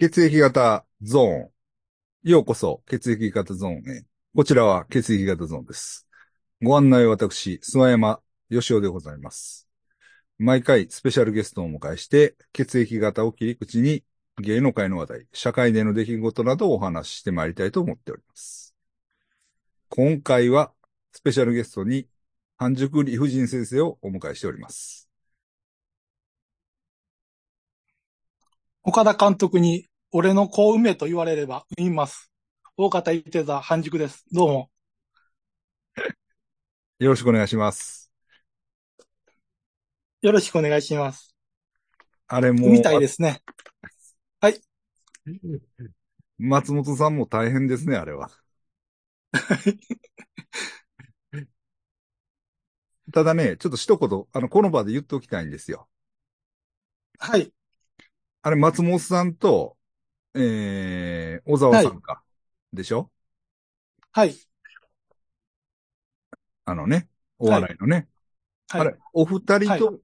血液型ゾーン。ようこそ、血液型ゾーンへ。こちらは血液型ゾーンです。ご案内は私、諏訪山義雄でございます。毎回スペシャルゲストをお迎えして、血液型を切り口に芸能界の話題、社会での出来事などをお話ししてまいりたいと思っております。今回はスペシャルゲストに半熟理不尽先生をお迎えしております。岡田監督に、俺の子を産めと言われれば産みます。大方言ってた半熟です。どうも。よろしくお願いします。よろしくお願いします。あれも産みたいですね。松本さんも大変ですね、あれは。ただね、ちょっと一言、あの、この場で言っておきたいんですよ。はい。あれ、松本さんと、えー、小沢さんか。でしょ？はい。あのね、お笑いのね。はい。あれ、お二人はいと、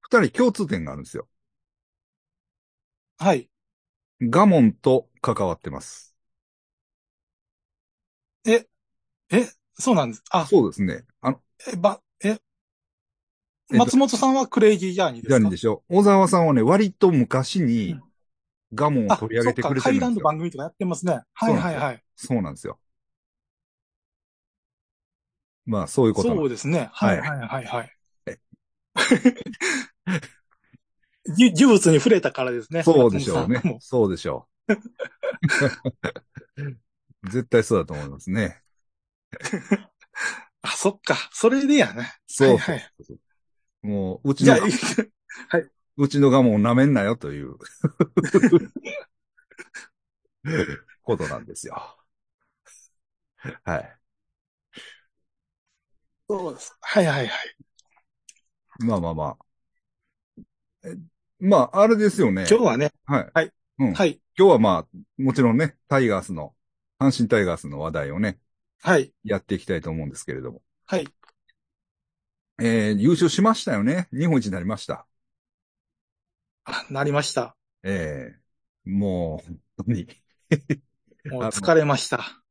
二人共通点があるんですよ。はい。ガモンと関わってます。え、そうなんです。あ、そうですね。あの、え、ば、松本さんはクレイジージャーニーですか？じゃあでしょ小沢さんはね、割と昔うにんガモンをあ、取り上げてくれてるんですよ。番組とかやってますね。はいはいはい。そうなんですよ。まあ、そういうことそうですね。はいははいはいはい呪物に触れたからですね。そうでしょうね。そうでしょう。絶対そうだと思いますね。あ、そっか。それでやね。そうはいはいもう、うちのあ、、うちのガモンを舐めんなよという ことなんですよ。はい。そうです。はいはいはい。まあまあまあ。えまあ、あれですよね。今日はね、はい。はい。うん。はい。今日はまあ、もちろんね、タイガースの、阪神タイガースの話題をね、はい。やっていきたいと思うんですけれども。はい。えー、優勝しましたよね。日本一になりました。あ、なりました。ええもう、本当に。もう疲れました。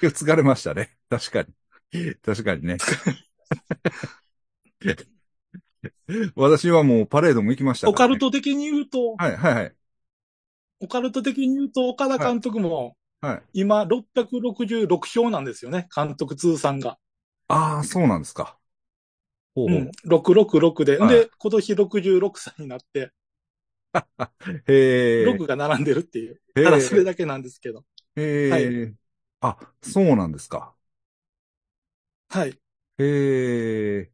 疲れましたね。確かに。確かにね。私はもうパレードも行きましたね。カルト的に言うと、はい、はい、はい。オカルト的に言うと、岡田監督も、はい。今、666勝なんですよね。監督通算が。ああ、そうなんですか。ほうほううん。666で。はいで、今年66歳になって、へえ。6が並んでるっていう。へただそれえ。だけなんですけど。へえ。あ、そうなんですか。はい。へえ。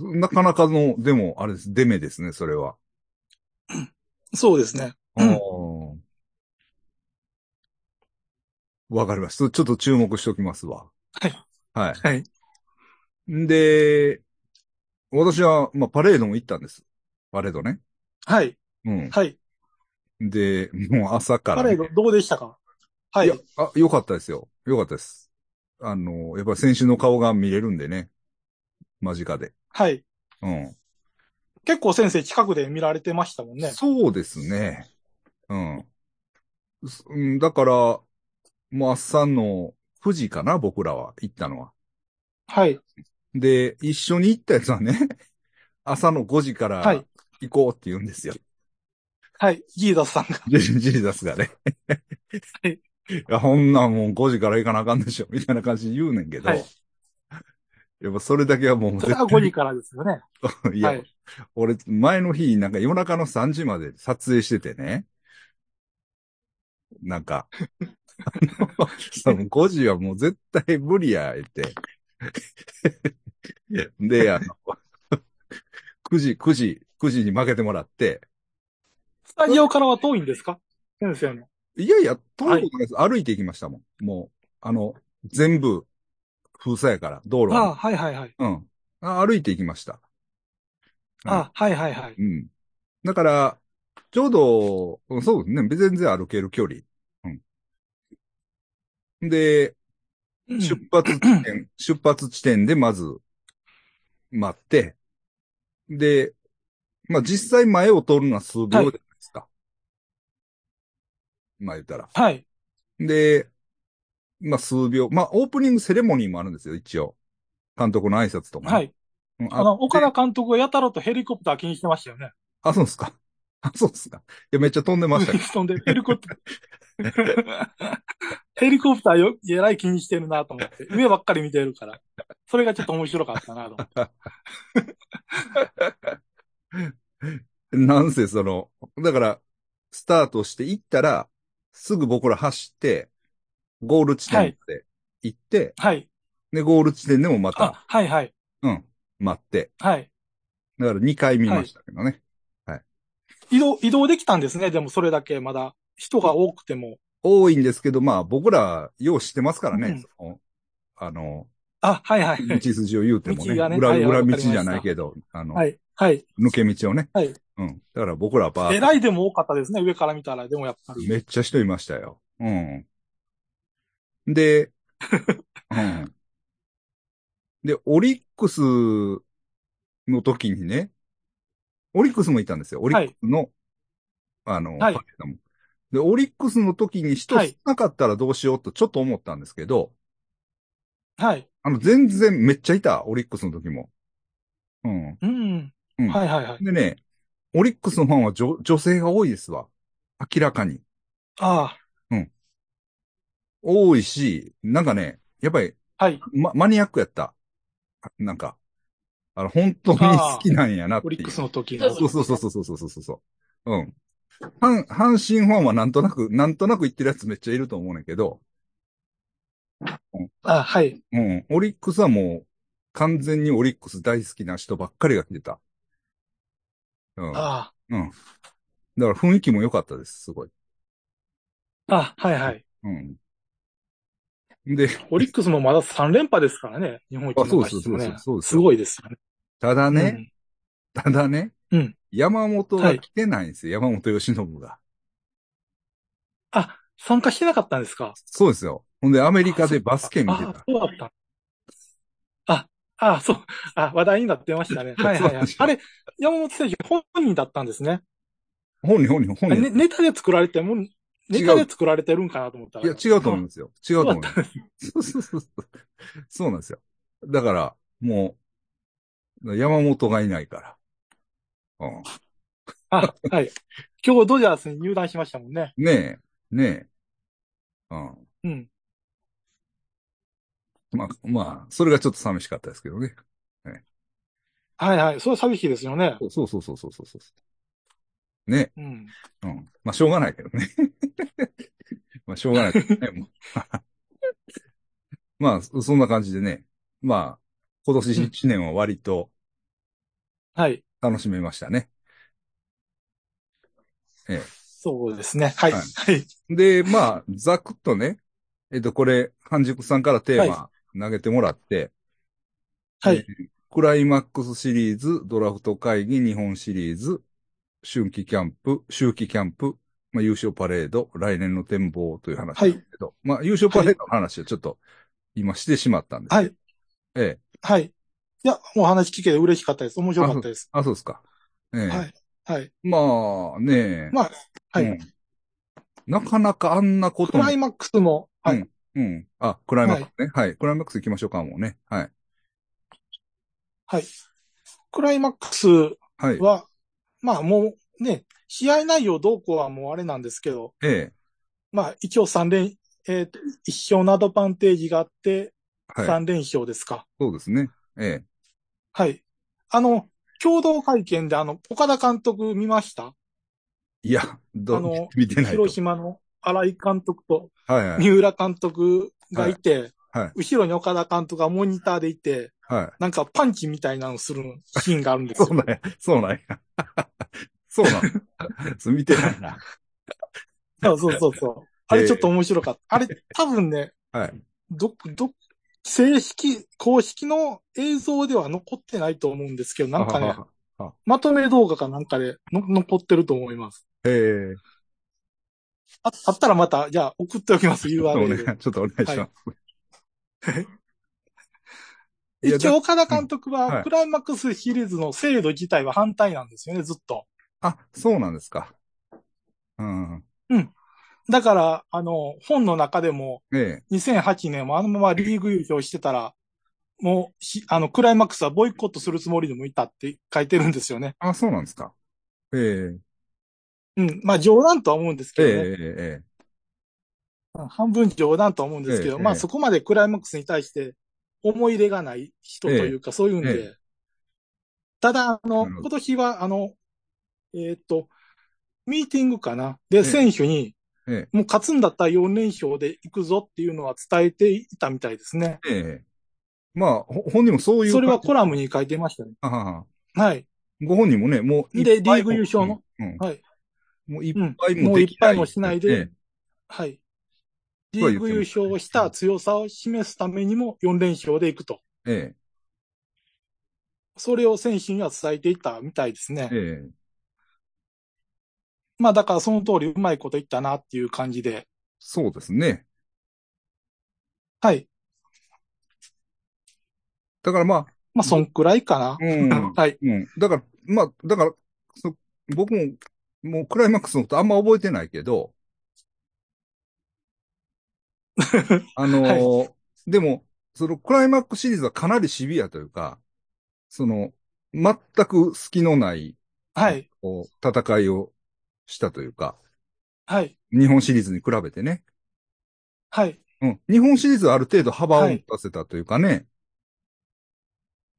なかなかの、でも、あれです。デメですね、それは。そうですね。わかりました。ちょっと注目しておきますわ。はい。はい。はい。んで、私は、まあ、パレードも行ったんです。パレードね。はい。うん。はい。で、もう朝からね、パレードどうでしたか？はいいや。、あ、よかったですよ。よかったです。あの、やっぱり選手の顔が見れるんでね。間近で。はい。うん。結構先生近くで見られてましたもんね。そうですね。うん。すうんだから、もう朝の9時かな、僕らは行ったのは。はい。で、一緒に行ったやつはね、朝の5時からはい行こうって言うんですよ。はい。ジーダスさんが。ジジーザスがね。はいいや、ほんなんもう5時から行かなあかんでしょ、みたいな感じで言うねんけど。はいやっぱそれだけはもうそれは5時からですよね。いや、はい。俺、前の日、なんか夜中の3時まで撮影しててね。なんか、あの その5時はもう絶対無理や、言って。で、あの、9時、9時、9時に負けてもらって、スタジオからは遠いんですか？先生の。いやいや、遠いことないです。歩いて行きましたもん。もう、あの、全部、封鎖やから、道路は。ああ、はいはいはい。うんあ。歩いて行きました。あはいはいはい。うん。だから、ちょうど、うんそうですね。全然歩ける距離。うん。で、うん出発地点、出発地点でまず、待って、で、まあ実際前を通るのは数秒じゃないですか。まあ言ったら。はい。で、まあ数秒、まあオープニングセレモニーもあるんですよ、一応。監督の挨拶とかね。はい。うんあの、岡田で監督がやたらとヘリコプター気にしてましたよね。あ、そうですか。あ、そうですか。いや、めっちゃ飛んでましたけど。そんで、ヘリコプター、ヘリコプターよ、えらい気にしてるなと思って。上ばっかり見てるから。それがちょっと面白かったなと思って。なんせその、だから、スタートして行ったら、すぐ僕ら走って、ゴール地点まで行って、はい。で、ゴール地点でもまた、あ、はいはい。うん、待って。はい。だから2回見ましたけどね。移動、移動できたんですね。でもそれだけまだ人が多くても。多いんですけど、まあ僕ら、よう知ってますからね。のあの、あ、はいはい。道筋を言うてもね。道がね裏、はいはい裏道じゃないけど、あの、はい。はい。抜け道をね。はい。うん。だから僕らはバーえらいでも多かったですね。上から見たら。でもやっぱり。めっちゃ人いましたよ。うん。で、うん。で、オリックスの時にね、オリックスもいたんですよ。オリックスの、あの、はいパレードもで、オリックスの時に人少なかったらどうしようとちょっと思ったんですけど、はい。あの、全然めっちゃいた、オリックスの時も。うん。うん。うん、はいはいはい。でね、オリックスのファンは女女性が多いですわ。明らかに。ああ。うん。多いし、なんかね、やっぱり、はい。ま、マニアックやった。なんか、あの、本当に好きなんやなってオリックスの時の。そうそうそうそうそうそうそう。うん。阪、阪神ファンはなんとなく、なんとなく言ってるやつめっちゃいると思うねんけど、あ、はい。うん。オリックスはもう、完全にオリックス大好きな人ばっかりが来てた。うん。あうん。だから雰囲気も良かったです、すごい。あ。あ、はいはい。うん。で、オリックスもまだ3連覇ですからね。日本一あそうそうですそうですすごいですよね。ただね、ただね、うん山本が来てないんですよ、山本由伸が。あ、参加してなかったんですか？そうですよ。ほんで、アメリカでバスケ見てあた。そうだった。あ、あ、そう。あ、話題になってましたね。はいはいはい。あれ、山本選手本人だったんですね。本人、本人、本人。ねネタで作られても、ネタで作られてるんかなと思ったら。いや、違うと思いますよ。違うと思うそうそうそう。そうなんですよ。だから、もう、山本がいないから。うん。あ、はい。今日ドジャースに入団しましたもんね。ねえ、ねえ。うん。うん。まあ、まあ、それがちょっと寂しかったですけどね。はいはい。それは寂しいですよね。そうそうそうそうそうそう。ねうん。うん。まあ、しょうがないけどね。まあ、しょうがないけどね。まあ、そんな感じでね。まあ、今年1年は割とはい。楽しめましたね。えそうですね。はい。ははいい。え。で、まあ、ざくっとね、えっと、これ、半熟さんからテーマ投げてもらって、はいえークライマックスシリーズ、ドラフト会議、日本シリーズ、春季キャンプ、秋季キャンプ、まあ、優勝パレード、来年の展望という話ですけど、まあ、優勝パレードの話はちょっと今してしまったんですけど、はい。ええ。はい。いや、お話聞けて嬉しかったです。面白かったです。あ、そうですか。ええ。はい。はい。まあ、ねえ。まあ、はい。うんなかなかあんなこともクライマックスも、はい。うんうん。あ、クライマックスね。はい。クライマックス行きましょうか、もうね。はい。はい。クライマックスはい。は、まあもうね、試合内容どうこうはもうあれなんですけど、ええ。まあ一応3連、えっ、と、一勝のアドバンテージがあって、はい。3連勝ですか。そうですね。ええ。はい。あの、共同会見であの、岡田監督見ました？いや、どあの見てないと。広島の新井監督と。三浦監督がいて、はいはい後ろに岡田監督がモニターでいて、はい。なんかパンチみたいなのするシーンがあるんですよ。そうなんや。そうなんや。そうなんや。そ う見てないな。そうそうそうそう。あれちょっと面白かった。あれ多分ね、はい。ど、ど、正式、公式の映像では残ってないと思うんですけど、なんかね、は まとめ動画かなんかでの残ってると思います。ええ。ああったらまた、じゃあ送っておきます、URL ちょっとお願いします。いや一応、岡田監督うんははいクライマックスシリーズの制度自体は反対なんですよね、ずっと。あ、そうなんですか。うん。だから、あの、本の中でも、え2008年もあのままリーグ優勝してたら、もうし、あの、クライマックスはボイコットするつもりでもいたって書いてるんですよね。あ、そうなんですか。ええ。うん。まあ冗談とは思うんですええけどね。え。え半分冗談とは思うんですけど、ええええ。まあそこまでクライマックスに対して思い入れがない人というか、そういうんで、えただ、あの、今年は、あの、えーっと、ミーティングかな。で、え。選手に、えもう勝つんだったら4連勝で行くぞっていうのは伝えていたみたいですね。えええまあ、ほ本人もそういう。それはコラムに書いてましたね。ははい。ご本人もね、もういっでぱいも、リーグ優勝の？うん、うんはい。もういっうん。ぱいももういっぱいもしないで、えはい。リーグ優勝をした強さを示すためにも4連勝で行くと。ええそれを選手には伝えていったみたいですね。ええまあだからその通りうまいこと言ったなっていう感じで。そうですね。はい。だからまあ、まあそんくらいかな。うん。はい。うん。だから、まあ、だから、そ僕も、もうクライマックスのことあんま覚えてないけど、あのーでも、そのクライマックスシリーズはかなりシビアというか、その、全く隙のない、はい。戦いをしたというか、はい。日本シリーズに比べてね。はい。うん。日本シリーズはある程度幅を持たせたというかね。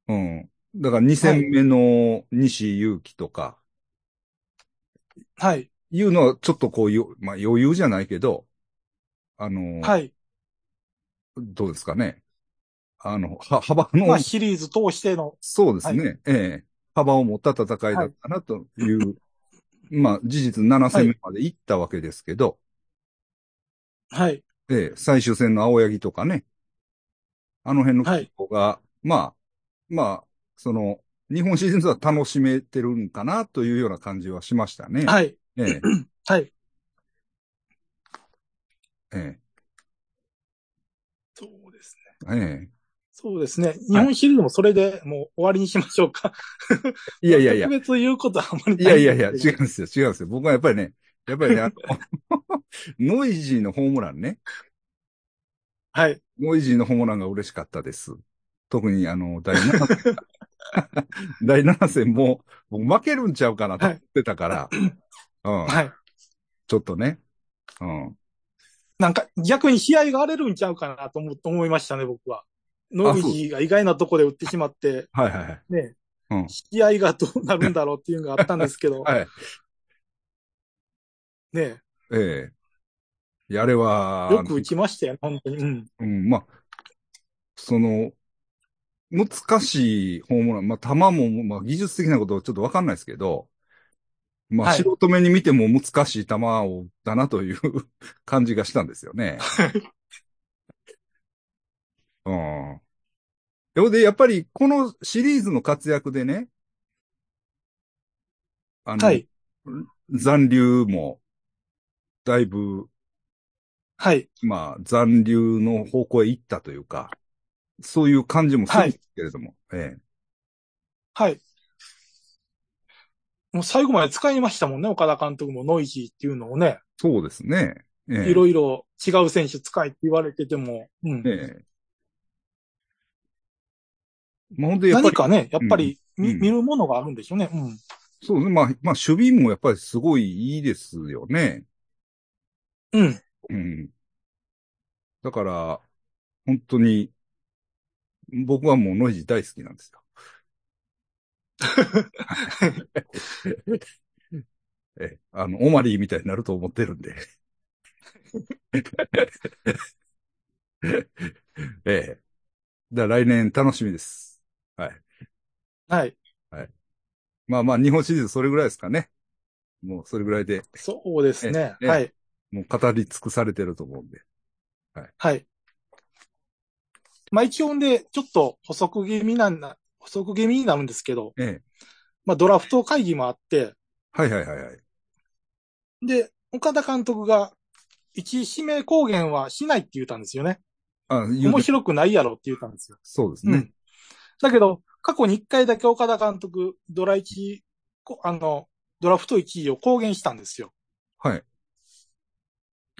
うん。だから2戦目の西勇輝とか、はい。いうのはちょっとこうよ、まあ余裕じゃないけど、あの、はい。どうですかね。あの、は、幅の、まあシリーズ通しての、そうですね、ええ幅を持った戦いだったなという、まあ事実7戦目まで行ったわけですけど、はい。ええ最終戦の青柳とかね、あの辺のはい子が、まあ、まあ、その、日本シリーズは楽しめてるんかなというような感じはしましたね。はい。ええ はい。えそうですえね。えそうですね。日本シリーズもそれでもう終わりにしましょうか。えいやいやいや特、別言うことはあまりいないやいやいや、んですけど違うんですよ、違うんですよ。僕はやっぱりね、やっぱりね、ノイジーのホームランね。はい。ノイジーのホームランが嬉しかったです。特にあの、第7戦。第7戦も、僕負けるんちゃうかなと思ってたから、うん、はい。ちょっとね。うん。なんか逆に試合が荒れるんちゃうかなと思思いましたね、僕は。ノイジーが意外なとこで打ってしまって、はいはいはい。ね、うん。試合がどうなるんだろうっていうのがあったんですけど、はい。ね、ええいやあれは、よく打ちましたよ、本当に。うん。うん、まあ、その、難しいホームラン、まあ、球も、まあ、技術的なことはちょっとわかんないですけど、まあ、はい素人目に見ても難しい球を打ったなという 感じがしたんですよね。うん。でで、やっぱり、このシリーズの活躍でね、あの、はい。残留も、だいぶ、はい。まあ、残留の方向へ行ったというか、そういう感じもするんですけれども、ええ。はい。もう最後まで使いましたもんね、岡田監督もノイジーっていうのをね。そうですね。ええ。いろいろ違う選手使いって言われてても、うん。ええ。まあ、何かね、やっぱり見,、うん見るものがあるんでしょうね。うん。そうですね。まあ、まあ、守備もやっぱりすごいいいですよね。うん。うん。だから、本当に、僕はもうノイジー大好きなんですよ。ええ、あの、オマリーみたいになると思ってるんで。ええ。だから来年楽しみです。はい。はい。まあまあ、日本シリーズそれぐらいですかね。もうそれぐらいで、そうですね。ええはい。もう語り尽くされてると思うんで。はい。まあ一応で、ちょっと補足気味なんな、補足気味になるんですけど、ええ。まあドラフト会議もあって、はいはいはいはい。で、岡田監督が、一位指名公言はしないって言ったんですよね。あ、言う面白くないやろって言ったんですよ。そうですねうん。。だけど、過去に一回だけ岡田監督、ドラ1、こあの、ドラフト1位を公言したんですよ。はい。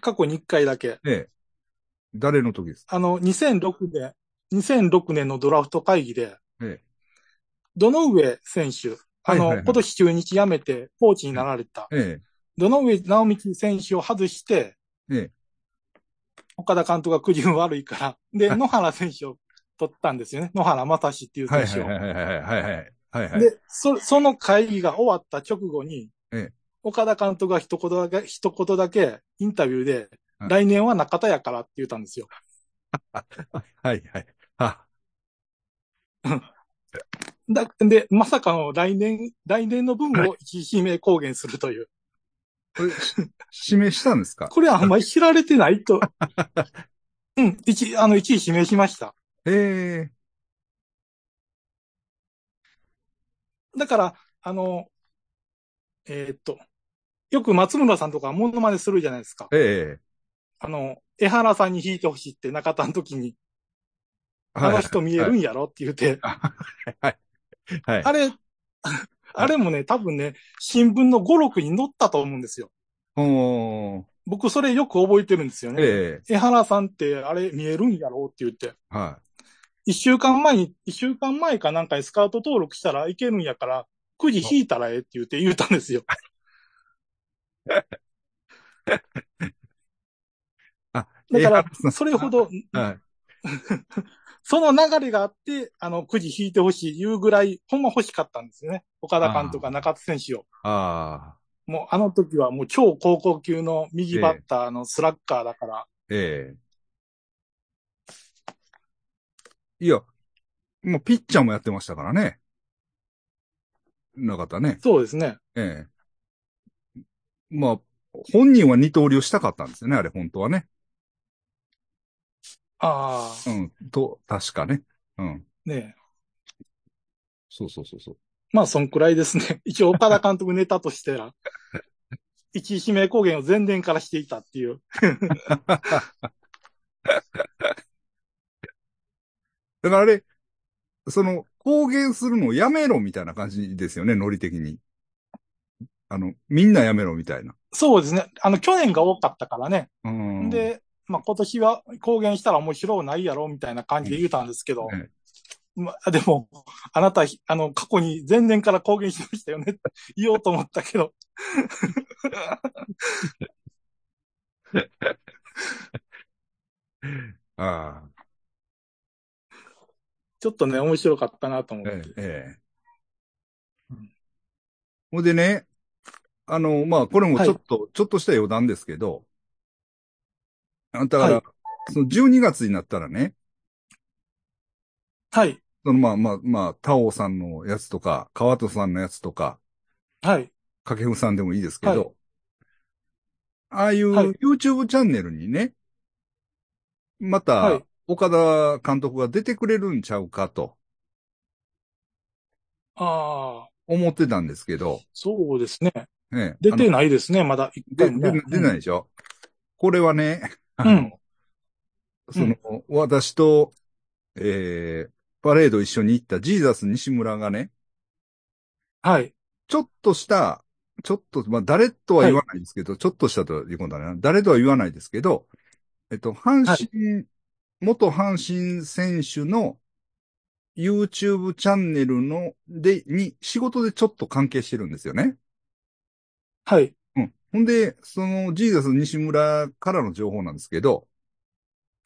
過去に1回だけ。ええ。誰の時ですか？あの、2006年、2006年のドラフト会議で、ええ。どの上選手、あの、はいはいはい今年中日辞めてコーチになられた、えどの上直道選手を外して、え。ええ。岡田監督が苦順悪いから、で、はい野原選手を取ったんですよね。野原正史っていう選手を。はいはいはいはいはいはい。はい。で、そ、その会議が終わった直後に、ええ岡田監督が一言だけ、一言だけインタビューで、はい来年は中田やからって言ったんですよ。はいはい。あ、だ、で、まさかの来年、来年の分を一位指名公言するという。指名したんですかこれはあんまり知られてないと。うん、一、あの、一位指名しました。ええ。だから、あの、えーっと、よく松村さんとかモノマネするじゃないですか。ええ。あの、江原さんに弾いてほしいって中田の時に、はいあの人見えるんやろって言って、はい。はい。あれ、あれもね、多分ね、新聞の語録に載ったと思うんですよ。おー。僕それよく覚えてるんですよね。ええ。江原さんってあれ見えるんやろって言って。は一週間前に、一週間前かなんかにスカウト登録したらいけるんやから、くじ引いたらええって言って言ったんですよ。い。あ、だからそれほど、はい。その流れがあって、あの、くじ引いてほしい、いうぐらい、ほんま欲しかったんですよね。岡田監督が中津選手を。ああ。もうあの時はもう超高校級の右バッターのスラッガーだから、ええ。いや、もうピッチャーもやってましたからね。なかったね。そうですね。ええ。まあ、本人は二刀流したかったんですよね、あれ、本当はね。ああ、うん、と、確かね。うん。ねえそうそうそうそう。まあ、そんくらいですね。一応、岡田監督ネタとしては、一位指名公言を前年からしていたっていう。だからあれ、その、公言するのをやめろみたいな感じですよね、ノリ的に。あの、みんなやめろみたいな。そうですね。あの、去年が多かったからね。うん。で、まあ、今年は公言したら面白いないやろみたいな感じで言うたんですけど、えまあ、でも、あなた、あの、過去に前年から公言してましたよねって言おうと思ったけど。ああ、ちょっとね、面白かったなと思って。ええ、ええうん。ほんでね、あの、まあ、これもちょっと、ちょっとした余談ですけど、あだから、はいその12月になったらね、はい。そのまあまあまあ、タオさんのやつとか、川戸さんのやつとか、はい。掛布さんでもいいですけど、はいああいうはい YouTube チャンネルにね、まはたい、岡田監督が出てくれるんちゃうかとああ、思ってたんですけど、そうですね。ね、出ていないですね、まだ一で回もね。出ないでしょ、これはね、あの、うんその、私と、えー、パレード一緒に行ったジーザス西村がね、はい。ちょっとした、ちょっと、まあ、誰とは言わないですけど、ちょっとしたということだな。誰とは言わないですけど、えっと、阪神、元阪神選手の YouTube チャンネルの、で、に、仕事でちょっと関係してるんですよね。はい。うん。ほんで、その、ジーザス西村からの情報なんですけど、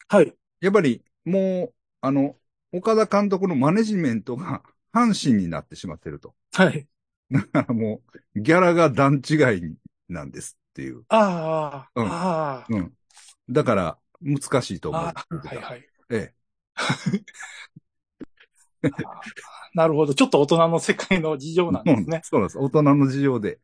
はい。やっぱり、もう、あの、岡田監督のマネジメントが 阪神になってしまってると。はい。だからもう、ギャラが段違いなんですっていう。ああ、うんあうん。だから、難しいとあ、思うはいはい。え なるほど。ちょっと大人の世界の事情なんえ。ですね。そうなんです。大人の事情で。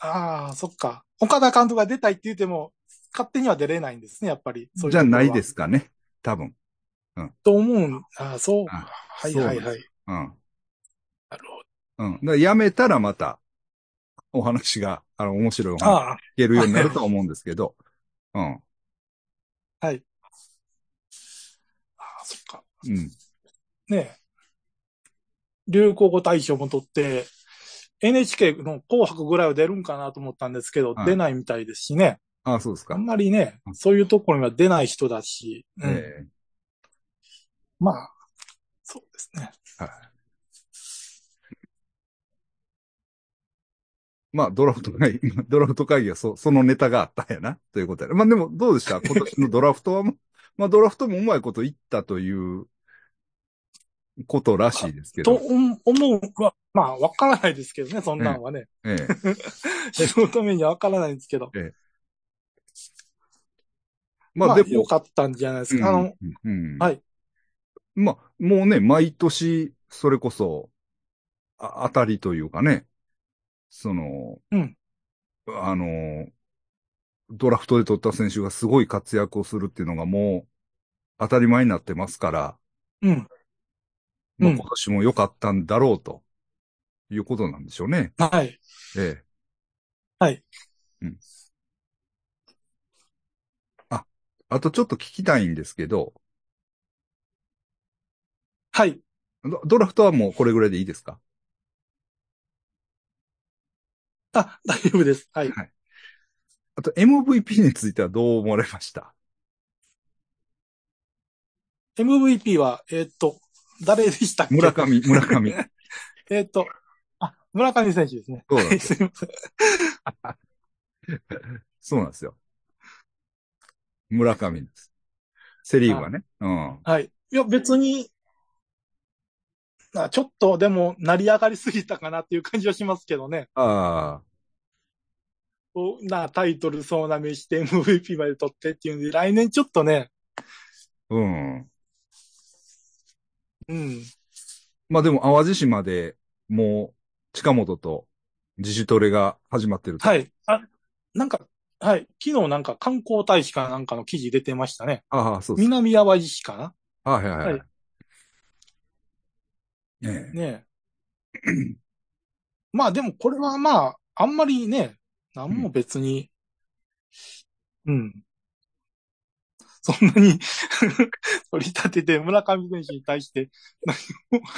ああ、そっか。岡田監督が出たいって言っても、勝手には出れないんですね、やっぱり。そううじゃないです。すかね。多分。と思うん。ああ、そう。あはいはいはい。うん。なるほど。うん。だからやめたらまた、お話が、あの、面白いお話聞けるようになるとは思うんですけど。うん。はい。ああ、そっか。うん。ねえ。流行語大賞も取って、NHK の紅白ぐらいは出るんかなと思ったんですけど、はい出ないみたいですしね。あ、そうですかあん。まりね、そういうところには出ない人だし、うんえまあ、そうですね。えはい。まあ、ドラフト会議、ドラフト会議はそ、そのネタがあったんやな、ということや。まあでも、どうでした？今年のドラフトはも、まあドラフトもうまいこと言ったということらしいですけとど。思うは、まあ、わからないですけどね、そんなんはね。ええ。素人目にはわからないんですけど。まあ、まあでも、良かったんじゃないですか。あの、うん、うんはい。まあ、もうね、毎年、それこそ、あ当たりというかね、その、うんあの、ドラフトで取った選手がすごい活躍をするっていうのがもう当たり前になってますから、うん。まあ、うん今年も良かったんだろうということなんでしょうね。はい。ええ。はい。うん。あ、あとちょっと聞きたいんですけど、はい。ドドラフトはもうこれぐらいでいいですか？あ、大丈夫です。はい。あと MVP についてはどう思われました？MVP は、えーっと、誰でしたっけ？村上、村上。えーっと、あ、村上選手ですね。そうなんですすいません。そうなんですよ。村上です。セリーグはね。うん。はい。いや、別に、あちょっとでも、成り上がりすぎたかなっていう感じはしますけどね。ああ、な、タイトル総なめして MVP まで取ってっていうんで、来年ちょっとね、うん。うん。まあでも淡路島でもう近本と自主トレが始まってると。。はいい。あ、なんか、はい。昨日なんか観光大使かなんかの記事出てましたね。ああ、そうです。南淡路市かなあはいはいはい。はいねえねえ。まあでもこれはまあ、あんまりね、なんも別に、うん。そんなに 取り立てて村上選手に対して何も、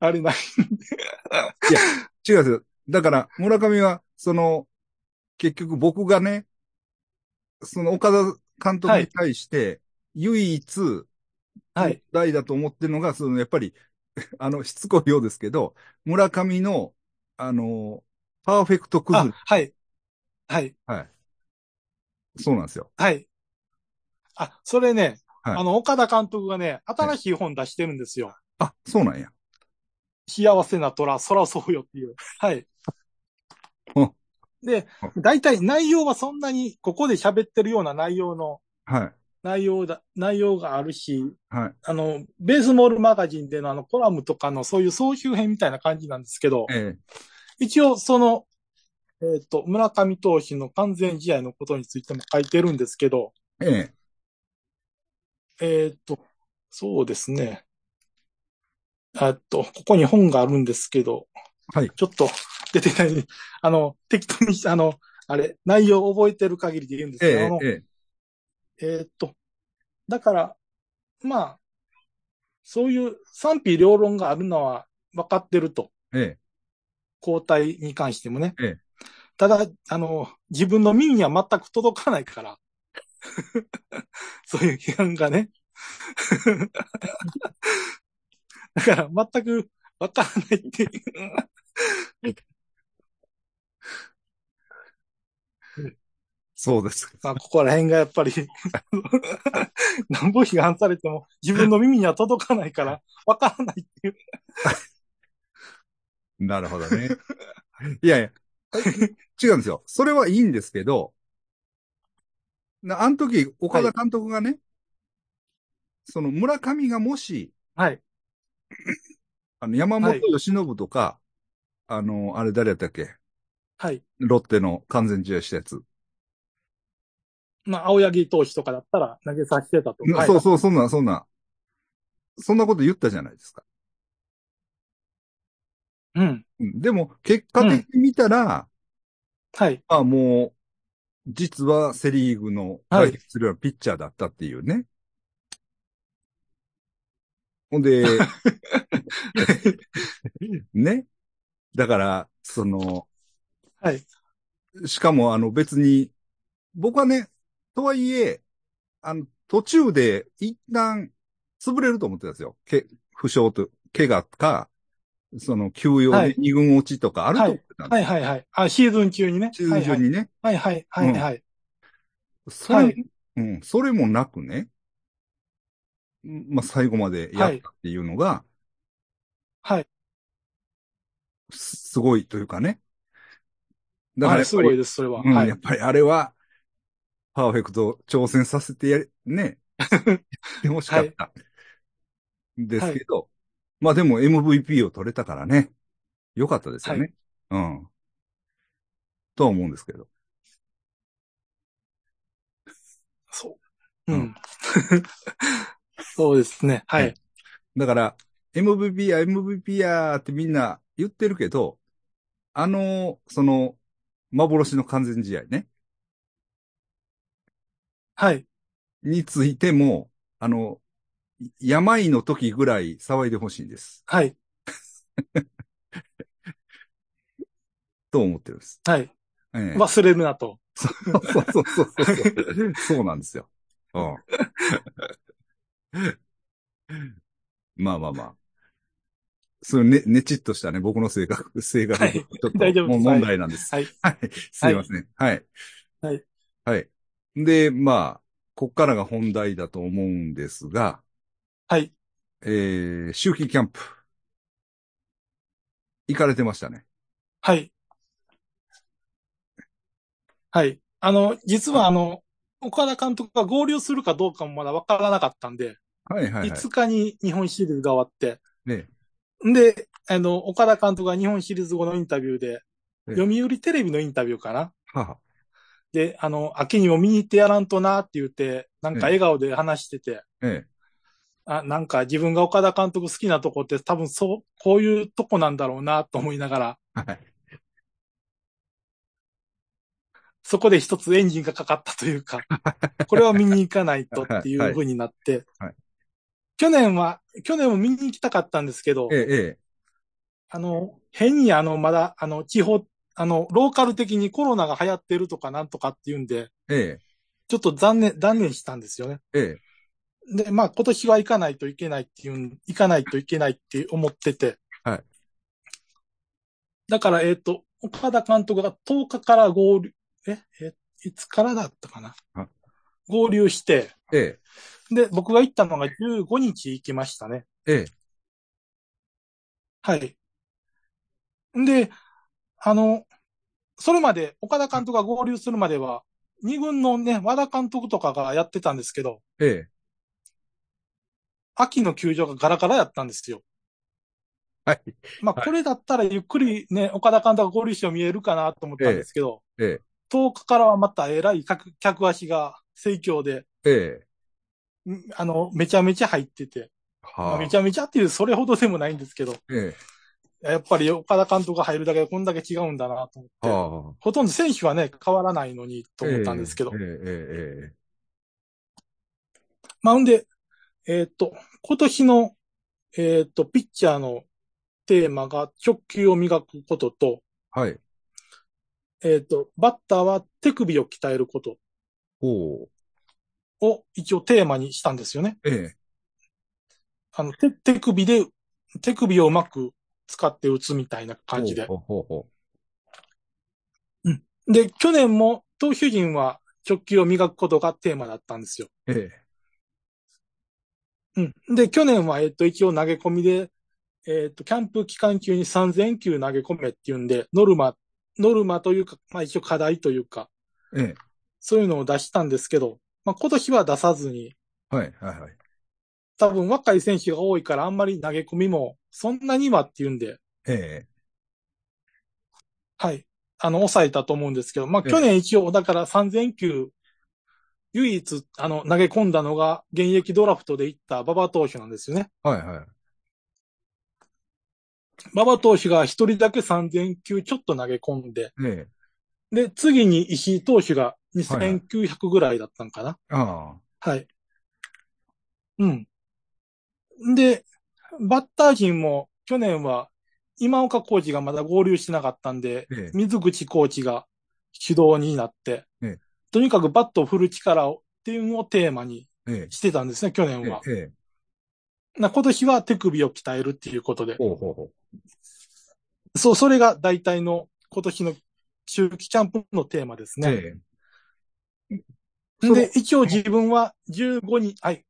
あれないんで。違うんですよ。だから、村上は、その、結局僕がね、その岡田監督に対して、唯一、はい。代だと思ってるのが、その、やっぱり、あの、しつこいようですけど、村上の、あの、パーフェクト崩あ、はい。はい。れ。はい。そうなんですよ。はい。あ、それね、はいあの、岡田監督がね、新しい本出してるんですよ。あ、そうなんや。幸せな虎、そらそうよっていう。はい うん。で、大体内容はそんなに、ここで喋ってるような内容の、はい。内容だ、内容があるし、はい。あの、ベースボールマガジンでのあのコラムとかのそういう総集編みたいな感じなんですけど、え一応その、えっ、と、村上投手の完全試合のことについても書いてるんですけど、えええっ、と、そうですね。えっと、ここに本があるんですけど、はい。ちょっと出てない、あの、適当に、あの、あれ、内容を覚えてる限りで言うんですえけど、え、ええーっと、だから、まあ、そういう賛否両論があるのは分かってると。え、え交代に関してもね。ええただ、あの、自分の耳には全く届かないから。そういう批判がね。だから、全く分からないっていう。そうです。まあ、ここら辺がやっぱり、なんぼ批判されても自分の耳には届かないから、わからないっていう。なるほどね。いやいや、違うんですよ。それはいいんですけど、なあの時、岡田監督がね、その村上がもし、はい。あの山本由伸とか、あの、あれ誰やったっけ？はい。ロッテの完全試合したやつ。まあ、青柳投手とかだったら投げさせてたと。はいそうそう、そんな、そんな、そんなこと言ったじゃないですか。うん。うんでも、結果的に見たら、はい。あもう、実はセリーグのはい代表するようなピッチャーだったっていうね。ほんで、ね。だから、その、はい。しかもあの別に、僕はね、とはいえ、あの、途中で一旦潰れると思ってたんですよ。け、負傷と、怪我か、その休養はいで二軍落ちとかあると思ってたんですはいはいはい。あ、シーズン中にね。シーズン中にね。はいはいはいはいはい。それ、はいうん、それもなくね、んまあ、最後までやったっていうのが、はい。すすごいというかね。だからすごいです、それは。うん、はいやっ。ぱりあれは、パーフェクト挑戦させてやり、ね、やってほしかった。ですけど、まあでも MVP を取れたからね、よかったですよね。うん。とは思うんですけど。そう。うん。そうですね。はい。だから、MVP や MVP やってみんな言ってるけど、あの、その、幻の完全試合ね、はい。についても、あの、病の時ぐらい騒いでほしいんです。はい。と思ってるんです。はい。ええ忘れるなと。そうそうそうそう。そうなんですよ。うん。まあまあまあ。そうね、ねちっとしたね、僕の性格、性格、はいちょっと大丈夫ですもう問題なんです。はい。はい。すいません。はい。はい。はい。で、まあ、こっからが本題だと思うんですが、はい。えー、秋季キャンプ。行かれてましたね。はい。はい。あの、実はあの、岡田監督が合流するかどうかもまだ分からなかったんで、はいはいはい。5日に日本シリーズが終わって、ね。で、あの、岡田監督が日本シリーズ後のインタビューで、ええ読売テレビのインタビューかなはは。で、あの、秋にも見に行ってやらんとなって言って、なんか笑顔で話してて、ええ。あ、なんか自分が岡田監督好きなとこって多分そう、こういうとこなんだろうなと思いながら、はい。そこで一つエンジンがかかったというか、これは見に行かないとっていう風になって、はい去年は、去年も見に行きたかったんですけど、ええ、ええ。あの、変にあの、まだ、あの、地方、あの、ローカル的にコロナが流行ってるとかなんとかっていうんで、ええ、ちょっと残念、断念したんですよね。ええ。で、まあ今年は行かないといけないっていう、行かないといけないって思ってて。はい。だから、えっ、と、岡田監督が10日から合流、え、え、いつからだったかな？あ合流して、ええ、で、僕が行ったのが15日行きましたね。ええ。はい。で、あの、それまで、岡田監督が合流するまでは、二軍のね、和田監督とかがやってたんですけど、ええ。秋の球場がガラガラやったんですよ。はい。まあ、はいこれだったらゆっくりね、岡田監督が合流しても見えるかなと思ったんですけど、ええ。10日からはまたえらい客客足が盛況で、ええ。んあの、めちゃめちゃ入ってて、まはあ。あめちゃめちゃっていうそれほどでもないんですけど、えやっぱり岡田監督が入るだけでこんだけ違うんだなと思っえ。て、はあ。ほとんど選手はね、変わらないのにと思ったんですけど、ええ、ええ、まあ、ほんで、えーっと、今年の、えーっと、ピッチャーのテーマが直球を磨くことと、ええ。はい。えーっと、バッターは手首を鍛えること。を一応テーマにしたんですよね。ええ。あの、手、手首で、手首をうまく使って打つみたいな感じで。ほうほうほで、去年も投手陣は直球を磨くことがテーマだったんですよ。う。えうん。で、去年は、えっと、一応投げ込みで、えっと、キャンプ期間中に3000球投げ込めっていうんで、ノルマ、ノルマというか、まあ一応課題というか、え。えそういうのを出したんですけど、まあ今年は出さずに、え。はい、はい、はい。多分若い選手が多いからあんまり投げ込みもそんなにはっていうんで、ええ。はい。あの、抑えたと思うんですけど、まあええ去年一応、だから3000球、唯一、あの、投げ込んだのが、現役ドラフトで行った馬場投手なんですよね。はい、はい。馬場投手が一人だけ3000球ちょっと投げ込んで、ええ。で、次に石井投手がはいはい2900ぐらいだったのかな。あはい。うん。で、バッター陣も去年は今岡コーチがまだ合流してなかったんで、ええ水口コーチが主導になって、ええとにかくバットを振る力をっていうのをテーマにえしてたんですね、去え、年は。ええ、な今年は手首を鍛えるっていうことで。ほうほうほそう、それが大体の今年の秋季キャンプのテーマですう。ね。で、一応自分は15人、はい、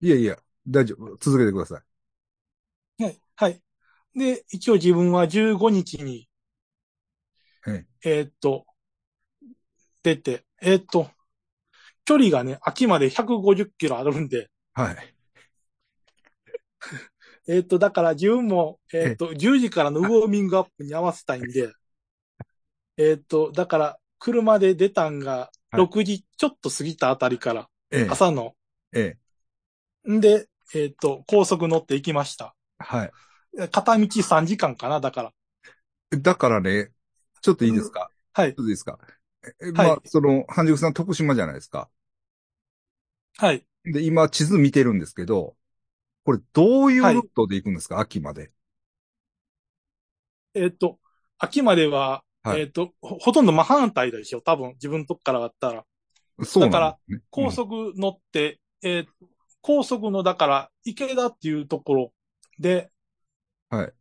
いやいや、大丈夫。続けてください。はい、はい。で、一応自分は15日に、ええーっと、出て、えーっと、距離がね、秋まで150キロあるんで、はい。えーっと、だから自分も、えーっと、10時からのウォーミングアップに合わせたいんで、えーっと、だから、車で出たんが、はい6時ちょっと過ぎたあたりから、ええ、朝の。ええ、んで、えーっと、高速乗って行きました。はい。片道3時間かな、だから。だからね、ちょっといいですか？はいちょっ、といいですか？えまあ、その、半熟さん徳島じゃないですか。はい。で、今地図見てるんですけど、これどういうルートで行くんですか、秋まで。えーっと、秋までは、はいえーっとほ、ほとんど真反対でしょ、多分、自分のとこからだったら。そうなんだからですね。高速乗って、えー高速の、だから、池田っていうところで、うんはい。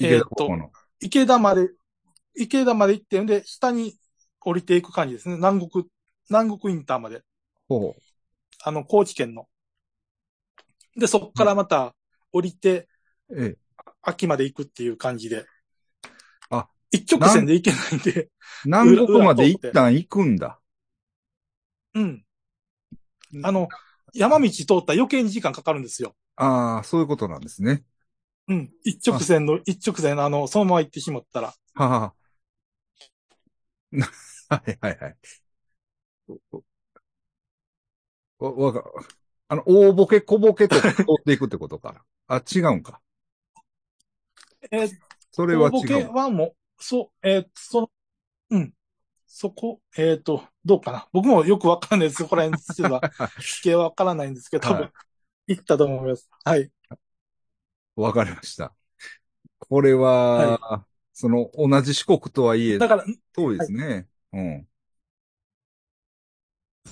えーっと。池田まで、池田まで行ってんで、下に降りていく感じですね。南国、南国インターまで。ほう。あの、高知県の。で、そこからまた降りて、ええ。秋まで行くっていう感じで。あ、一直線で行けないんで、南国まで一旦行くんだ。うん。あの、山道通ったら余計に時間かかるんですよ。ああ、そういうことなんですね。うん。一直線の、一直線の、あの、そのまま行ってしまったら。ははは。はいはいはい。わ、わか、あの、大ボケ小ボケとか通っていくってことか。あ、違うんか。えー、それは大ボケ違う。はもう、そう、えーその、うん。そこ、えっ、と、どうかな。僕もよくわかんないです。ここら辺実は、地形はわからないんですけど、多分、はい行ったと思います。はい。わかりました。これは、その、同じ四国とはいえだ、から、遠いですね。うん。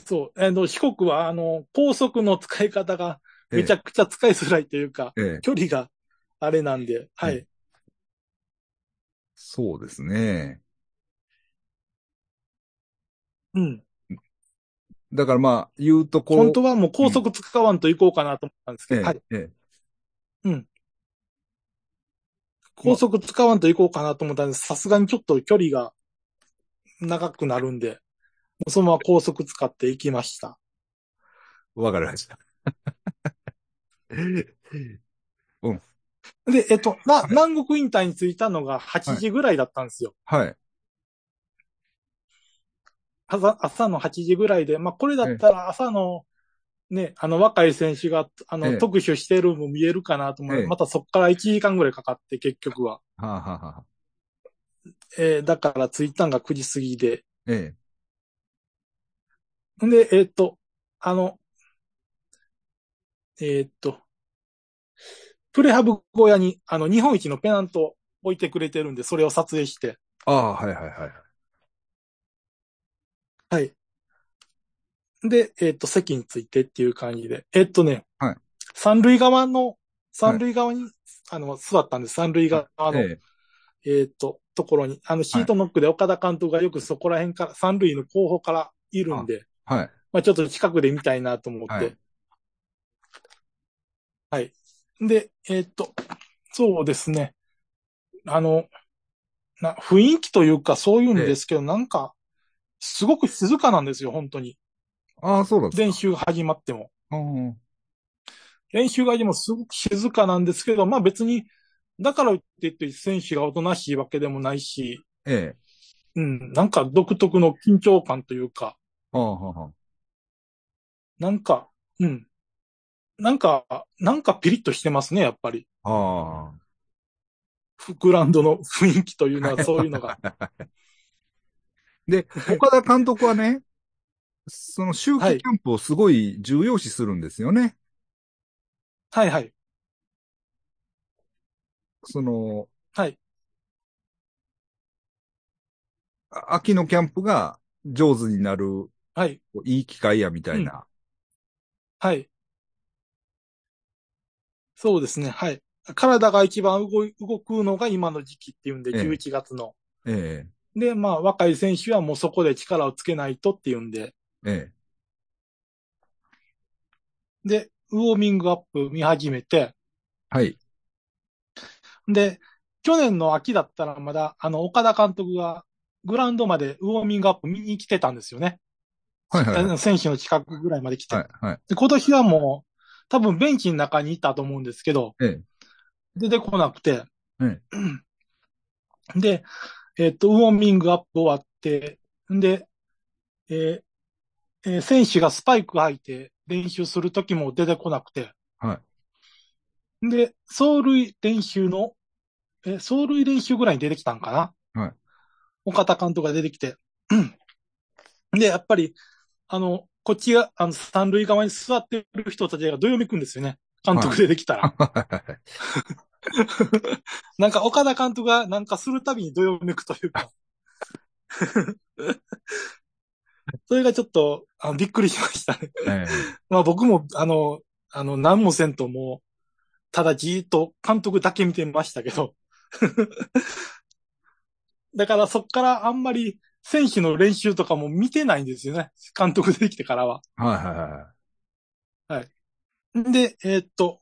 そう、あの、四国は、あの、高速の使い方がええめちゃくちゃ使いづらいというか、ええ、距離があれなんで、はい。えそうですね。うん。だからまあ、言うとこう。本当はもう高速使わんと行こうかなと思ったんですけど、ええ、はい。え高速使わんと行こうかなと思ったんです。さすがにちょっと距離が長くなるんで、もうそのまま高速使って行きました。え、わかりました。で、えっと、な、南国インターに着いたのが8時ぐらいだったんですよ。はい。朝朝の8時ぐらいで、まあ、これだったら朝の、ね、あの、若い選手が、あの、ええ特集してるのも見えるかなと思う。ええまたそこから1時間ぐらいかかって、結局は。はあ、はあはあ、えーだから着いたんが9時過ぎで。えんで、えっと、あの、えっと、プレハブ小屋に、あの、日本一のペナントを置いてくれてるんで、それを撮影して。え。ああ、はいはいはい。はい。で、えっと、席についてっていう感じで。えっとね、はい三塁側の、三塁側に、あの、座ったんです。三塁側の、ええっと、ところに。あの、シートノックで岡田監督がよくそこら辺から、三塁の後方からいるんで、え。はい。まあちょっと近くで見たいなと思って。はいはい。で、えっと、そうですね。あの、な、雰囲気というかそういうんですけど、なんか、すごく静かなんですよ、本当に。ああ、そうなんです練習が始まっても。か。うん練習が始まってもすごく静かなんですけど、まあ別に、だからといって選手がおとなしいわけでもないし、ええ。うん、なんか独特の緊張感というか、はあ、はあ、はあ。なんか、うん。なんか、なんかピリッとしてますね、やっぱり。あグラウンドの雰囲気というのはそういうのが。あ。で、岡田監督はね、その秋季キャンプをすごい重要視するんですよね。はいはい。その、はい。あ秋のキャンプが上手になるはい。いい機会やみたいな。はい。そうですね。はい。体が一番動い動くのが今の時期っていうんで、ええ11月の。えで、まあ、若い選手はもうそこで力をつけないとっていうんで、ええで、ウォーミングアップ見始めて、えはい。で、去年の秋だったらまだ、あの、岡田監督がグラウンドまでウォーミングアップ見に来てたんですよね。はいはいはい選手の近くぐらいまで来て。はい。はい。で今年はもう、多分ベンチの中にいたと思うんですけど、ええ出てこなくて、えで、えっと、ウォーミングアップ終わって、んで、えーえー選手がスパイク履いて練習するときも出てこなくて、はで、走塁練習の、え、走塁練習ぐらいに出てきたんかなはい。岡田監督が出てきて。うんで、やっぱり、あの、こっちが、あの、三塁側に座ってる人たちがどよめくんですよね。監督出てきたら。なんか岡田監督がなんかするたびにどよめくというか。それがちょっと、あのびっくりしましたね。ええ まあ僕も、あの、あの、何もせんともう、ただじーっと監督だけ見てましたけど。だからそっからあんまり選手の練習とかも見てないんですよね。監督出てきてからは。はいはいはい。で、えーっと、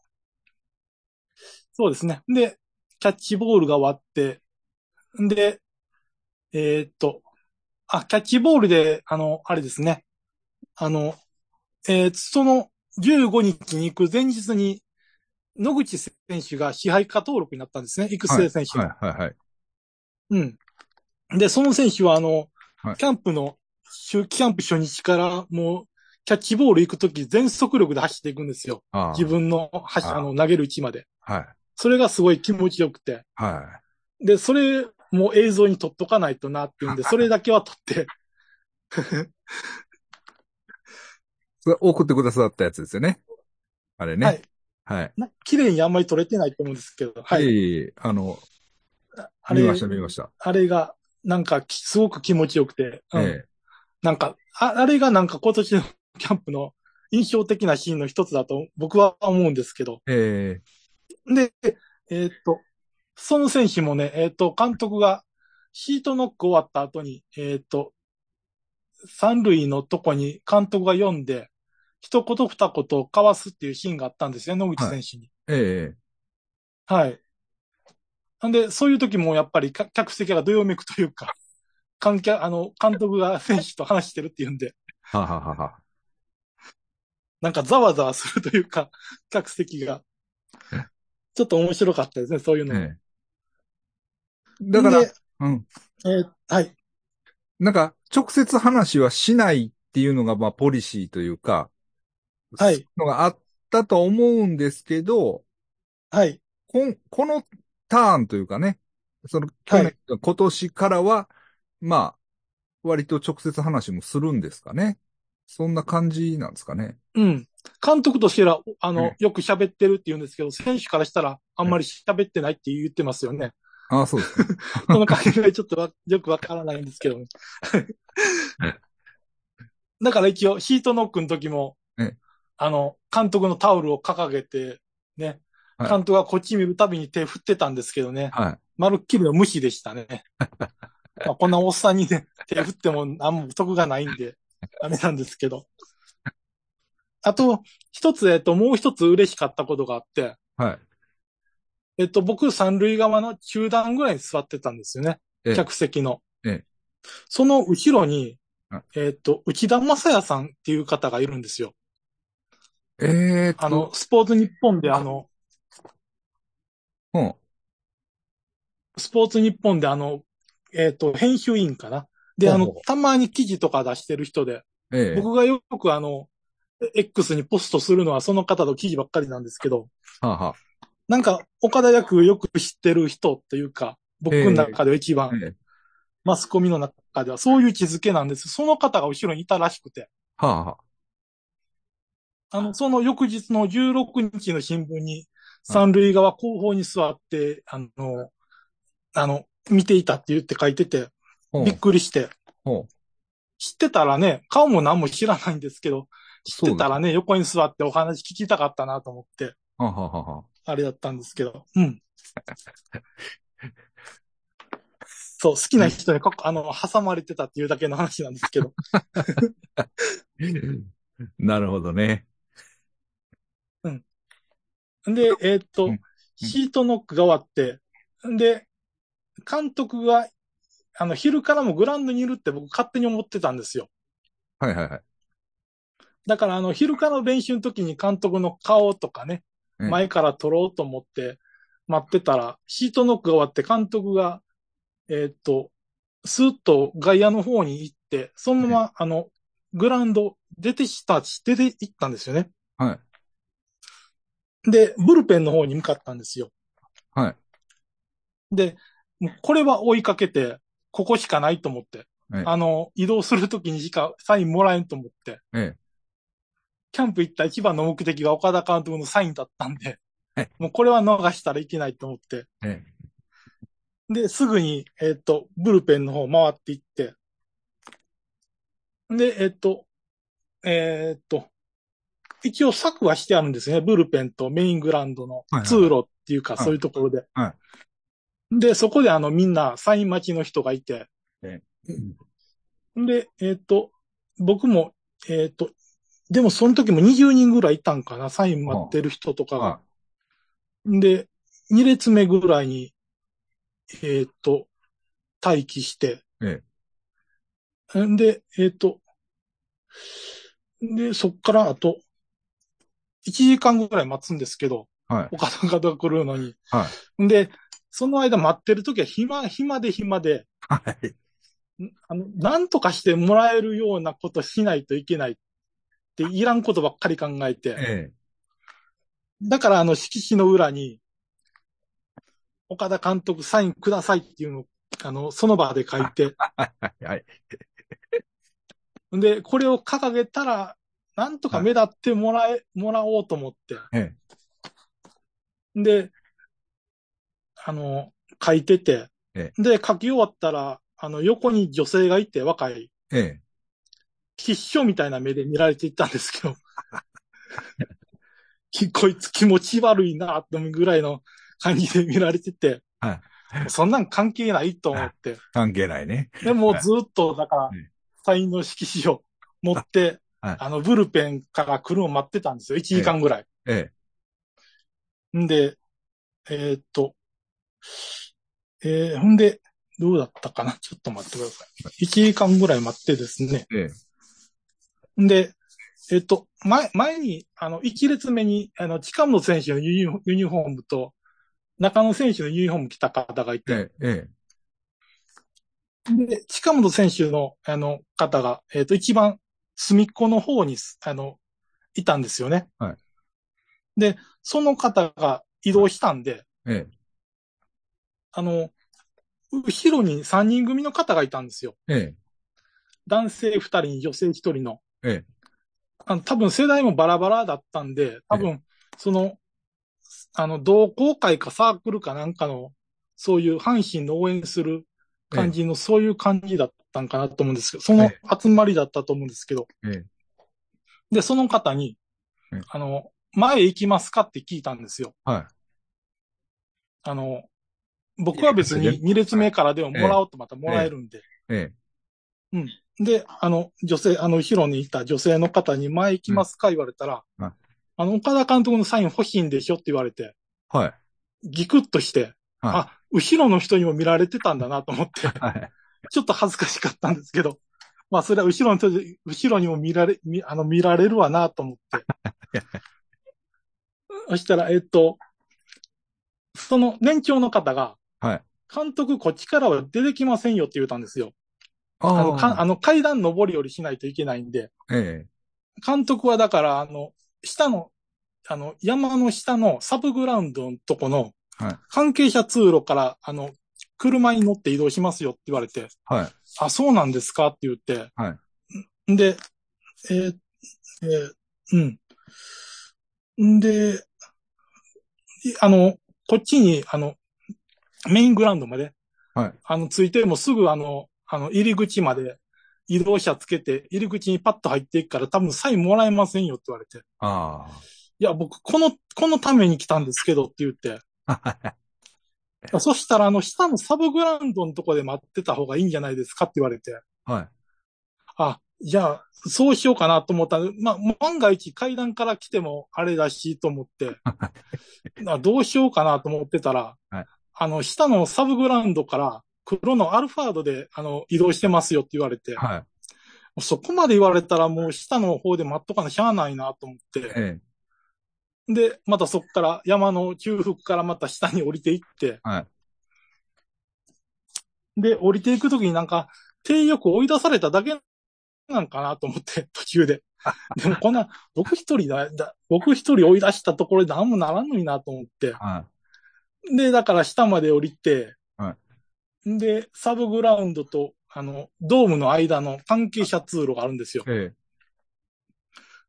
そうですね。で、キャッチボールが終わって、で、えーっと、あ、キャッチボールで、あの、あれですね。あの、えーその15日に行く前日に、野口選手が支配下登録になったんですね。育成選手の。はいはいはい。うん。で、その選手は、あの、はいキャンプの、秋季キャンプ初日から、もう、キャッチボール行くとき全速力で走っていくんですよ。自。分の、はあの、投げる位置まで。はい。それがすごい気持ちよくて。はで、それも映像に撮っとかないとなっていうんで、それだけは撮って、い。それ送ってくださったやつですよね。あれね。はい。はい。な綺麗にあんまり撮れてないと思うんですけど、はい。い。あの、あれ見ました見ました。あれが、なんかき、すごく気持ちよくて、うんえなんか、あ、あれがなんか今年のキャンプの印象的なシーンの一つだと僕は思うんですけど、ええで、えーっと、その選手もね、えーっと、監督がシートノック終わった後に、えーっと、三塁のとこに監督が読んで、一言二言交わすっていうシーンがあったんですよ、野口選手に。ええはい。なんで、そういう時もやっぱりか客席がどよめくというか、観客、あの、監督が選手と話してるっていうんで、はははは。なんかざわざわするというか、客席が。ちょっと面白かったですね、そういうの。ええだからで、うん。えーはい。なんか、直接話はしないっていうのが、まあ、ポリシーというか、はいのがあったと思うんですけど、はい。こんこのターンというかね、その、去年、今年からは、まあ、割と直接話もするんですかね。そんな感じなんですかね。うん。監督としては、あの、うんよく喋ってるって言うんですけど、選手からしたらあんまり喋ってないって言ってますよね。ああ、そうですね。その関係ちょっとわよくわからないんですけど。だから一応、ヒートノックの時もええ、あの、監督のタオルを掲げて、ね、はい監督がこっち見るたびに手振ってたんですけどね、はい。まるっきりの無視でしたね。まあこんなおっさんにね、手振っても何も得がないんで、ダメなんですけど。あと、一つ、えっと、もう一つ嬉しかったことがあって、はい。えっと、僕、三塁側の中段ぐらいに座ってたんですよね。ええ客席の。ええその後ろにはい、えっと、内田正也さんっていう方がいるんですよ。えーと、あの、スポーツ日本であの、うん。スポーツ日本であの、えっと、編集員かな。で、あのたまに記事とか出してる人で、ええ。僕がよくあの、X にポストするのはその方の記事ばっかりなんですけど、はあ、はなんか、岡田役よく知ってる人っていうか、僕の中では一番、あ、え。えマスコミの中ではそういう位置づけなんです。その方が後ろにいたらしくて、はあ、はあ。の、その翌日の16日の新聞に、三塁側後方に座って、あの、あの、見ていたって言って書いてて、びっくりして、ほ知ってたらね、顔も何も知らないんですけど、知ってたらね、横に座ってお話聞きたかったなと思って、はははは。あれだったんですけど、うん。そう、好きな人にこあの、挟まれてたっていうだけの話なんですけど。なるほどね。で、えーっとうん、シートノックが終わって、で、監督が、あの、昼からもグラウンドにいるって僕勝手に思ってたんですよ。はいはいはい。だから、あの、昼からの練習の時に監督の顔とかね、うん前から撮ろうと思って待ってたら、シートノックが終わって監督が、えーっと、スーッと外野の方に行って、そのまま、あの、グラウンド出てした、出て行ったんですよね。はい。で、ブルペンの方に向かったんですよ。はい。で、これは追いかけて、ここしかないと思って。はいあの、移動するときにしかサインもらえんと思って。ええ。キャンプ行った一番の目的が岡田監督のサインだったんではい、もうこれは逃したらいけないと思って。えで、すぐに、えっ、と、ブルペンの方回って行って。で、えっ、と、えっ、と、一応策はしてあるんですね。ブルペンとメイングラウンドのはいはい通路っていうか、はいそういうところで。はで、そこであのみんなサイン待ちの人がいて、え。で、えっ、と、僕も、えっ、と、でもその時も20人ぐらいいたんかな、サイン待ってる人とかが。はで、2列目ぐらいに、えっ、と、待機して。えんで、えっ、と、で、そっからあと、1時間ぐらい待つんですけど、はい。岡田が来るのに。はい。で、その間待ってる時は暇、暇で暇で、はい。んあの、なんとかしてもらえるようなことしないといけないって、いらんことばっかり考えて、えだからあの色紙の裏に、岡田監督サインくださいっていうのを、あの、その場で書いて、え。はい。はい。で、これを掲げたら、なんとか目立ってもらえ、もらおうと思って、えで、あの、書いてて、えで、書き終わったら、あの、横に女性がいて、若い、え。え。必勝みたいな目で見られていったんですけど、き こいつ気持ち悪いなって思うぐらいの感じで見られてて、はそんなん関係ないと思って、関係ないね。でもうずっと、だからうん、サインの色紙を持って、はい。あの、ブルペンから来るのを待ってたんですよ。1時間ぐらい。え。んで、えーっと、えー、ほんで、どうだったかな？ちょっと待ってください。1時間ぐらい待ってですね。え。えんで、えっと、前、前に、あの、1列目に、あの、近本選手のユニユニフォームと、中野選手のユニフォーム着た方がいえ。て、ええ。で、近本選手の、あの、方が、えっと、一番隅っこの方に、あの、いたんですよね。はい。で、その方が移動したんで、えあの、後ろに3人組の方がいたんですよ。え。ええ。男性2人に女性1人の。ええ。あの、多分世代もバラバラだったんで、多分、その、あの、同好会かサークルかなんかの、そういう阪神の応援する感じの、そういう感じだったんかなと思うんですけど、そのえ集まりだったと思うんですけど、ええ。で、その方にええ、あの、前行きますかって聞いたんですよ。はあの、僕は別に2列目からでももらおうとまたもらえるんで。い。えで、あの、女性、あの、後ろにいた女性の方に前行きますか？言われたら、はいあの、岡田監督のサイン欲しいんでしょ？って言われて、え。はい。ギクッとして、はいあ、後ろの人にも見られてたんだなと思って、はい。ちょっと恥ずかしかったんですけど、まあ、それは後ろの人で、後ろにも見られ、見あの、見られるわなと思って。そしたら、えっと、その年長の方が、はい。監督こっちからは出てきませんよって言ったんですよ。ああの、かああ。の階段登り降りしないといけないんで、ええ。監督はだから、あの、下の、あの、山の下のサブグラウンドのとこのはい。関係者通路から、あの、車に乗って移動しますよって言われて、はい。あ、そうなんですかって言って、はんで、えーえーうん。んで、いあの、こっちに、あの、メイングラウンドまで、はい。あの、ついてもすぐあの、あの、入り口まで移動車つけて、入り口にパッと入っていくから多分サインもらえませんよって言われて。あいや、僕、この、このために来たんですけどって言って。あ。そしたら、あの、下のサブグラウンドのとこで待ってた方がいいんじゃないですかって言われて。はい。あ、じゃあ、そうしようかなと思ったら、まあ、万が一階段から来てもあれだしと思って、あどうしようかなと思ってたら、はいあの、下のサブグラウンドから黒のアルファードで、あの、移動してますよって言われて、はい。そこまで言われたらもう下の方で待っとかなしゃあないなと思って、えで、またそこから山の中腹からまた下に降りていって、はいで、降りていくときになんか、手よく追い出されただけなんかなと思って、途中で。でもこんな、僕一人だ、だ僕一人追い出したところで何もならんのになと思ってえ。。はで、だから下まで降りて、はで、サブグラウンドと、あの、ドームの間の関係者通路があるんですよい。。え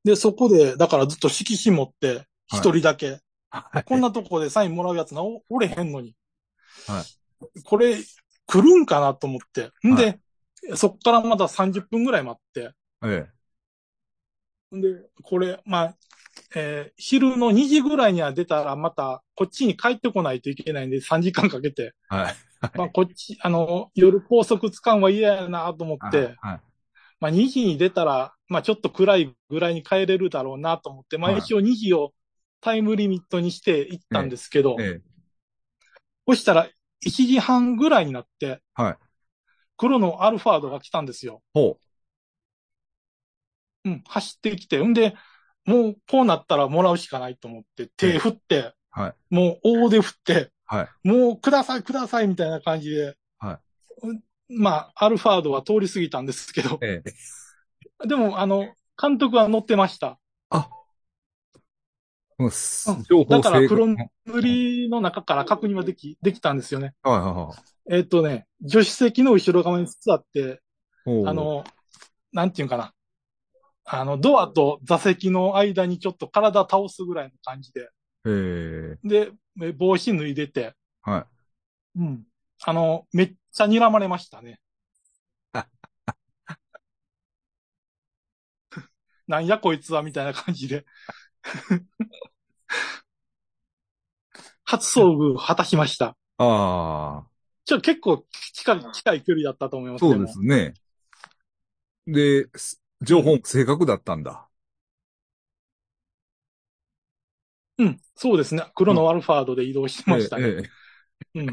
で、そこで、だからずっと色紙持って、一人だけ。こんなとこでサインもらうやつな、おおれへんのに。はこれ、来るんかなと思って。んで、そっからまだ30分ぐらい待って。ええ。んで、これ、まあ、えー昼の2時ぐらいには出たら、また、こっちに帰ってこないといけないんで、3時間かけて。はい。まあ、こっち、あの、夜高速使うのは嫌やなと思って、はい。まあ、2時に出たら、まあ、ちょっと暗いぐらいに帰れるだろうなと思って、まあ、はい一応2時をタイムリミットにして行ったんですけど、ええ。そしたら、1時半ぐらいになって、はい。黒のアルファードが来たんですよ。ほうん、走ってきて、んで、もうこうなったらもらうしかないと思って、手振って、はい。もう大手振って、はい。もうくださいくださいみたいな感じで、はうんまあ、アルファードは通り過ぎたんですけど、ええ。でも、あの、監督は乗ってました。あ。もうんだから正黒確塗りの中から確認はでき、できたんですよね。はいはいはい。えっ、とね、助手席の後ろ側に座って、あ、の、なんていうんかな。あの、ドアと座席の間にちょっと体倒すぐらいの感じで。ええ。で、え帽子脱いでて、はい。うん。あの、めっちゃ睨まれましたね。なんやこいつはみたいな感じで。初遭遇果たしました。ああ。ちょ、結構近い、近い距離だったと思います。そうですね。で、す情報も正確だったんだ。もうん、そうですね。黒のアルファードで移動してましたね。えええ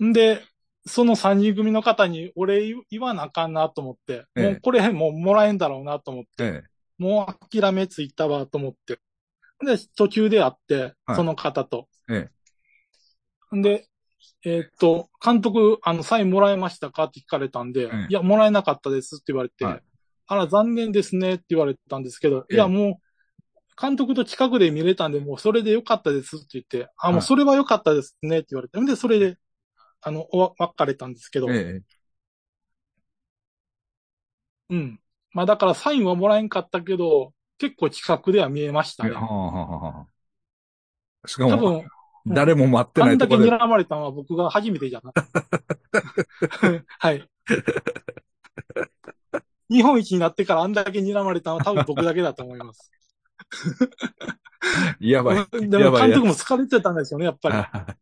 うん。んで、その三人組の方にお礼言わなあかんなと思って、ええもうこれもうもらえんだろうなと思って、ええもう諦めついたわと思って。で、途中で会っては、いその方と。えで、えーっと、監督、あの、サインもらえましたかって聞かれたんで、ええいや、もらえなかったですって言われて、はいあら、残念ですねって言われたんですけど、ええいや、もう、監督と近くで見れたんで、もうそれでよかったですって言って、あ、もはいうそれはよかったですねって言われて、で、それで、あの、お別れたんですけど、ええうん。まあだからサインはもらえんかったけど、結構近くでは見えましたねしかも、多分、誰も待ってあだけなんいとこで。睨まれたのは僕が初めてじゃない。はい。日本一になってからあんだけ睨まれたのは多分僕だけだと思います。やばい。でも監督も疲れてたんですよね、やっぱり。あ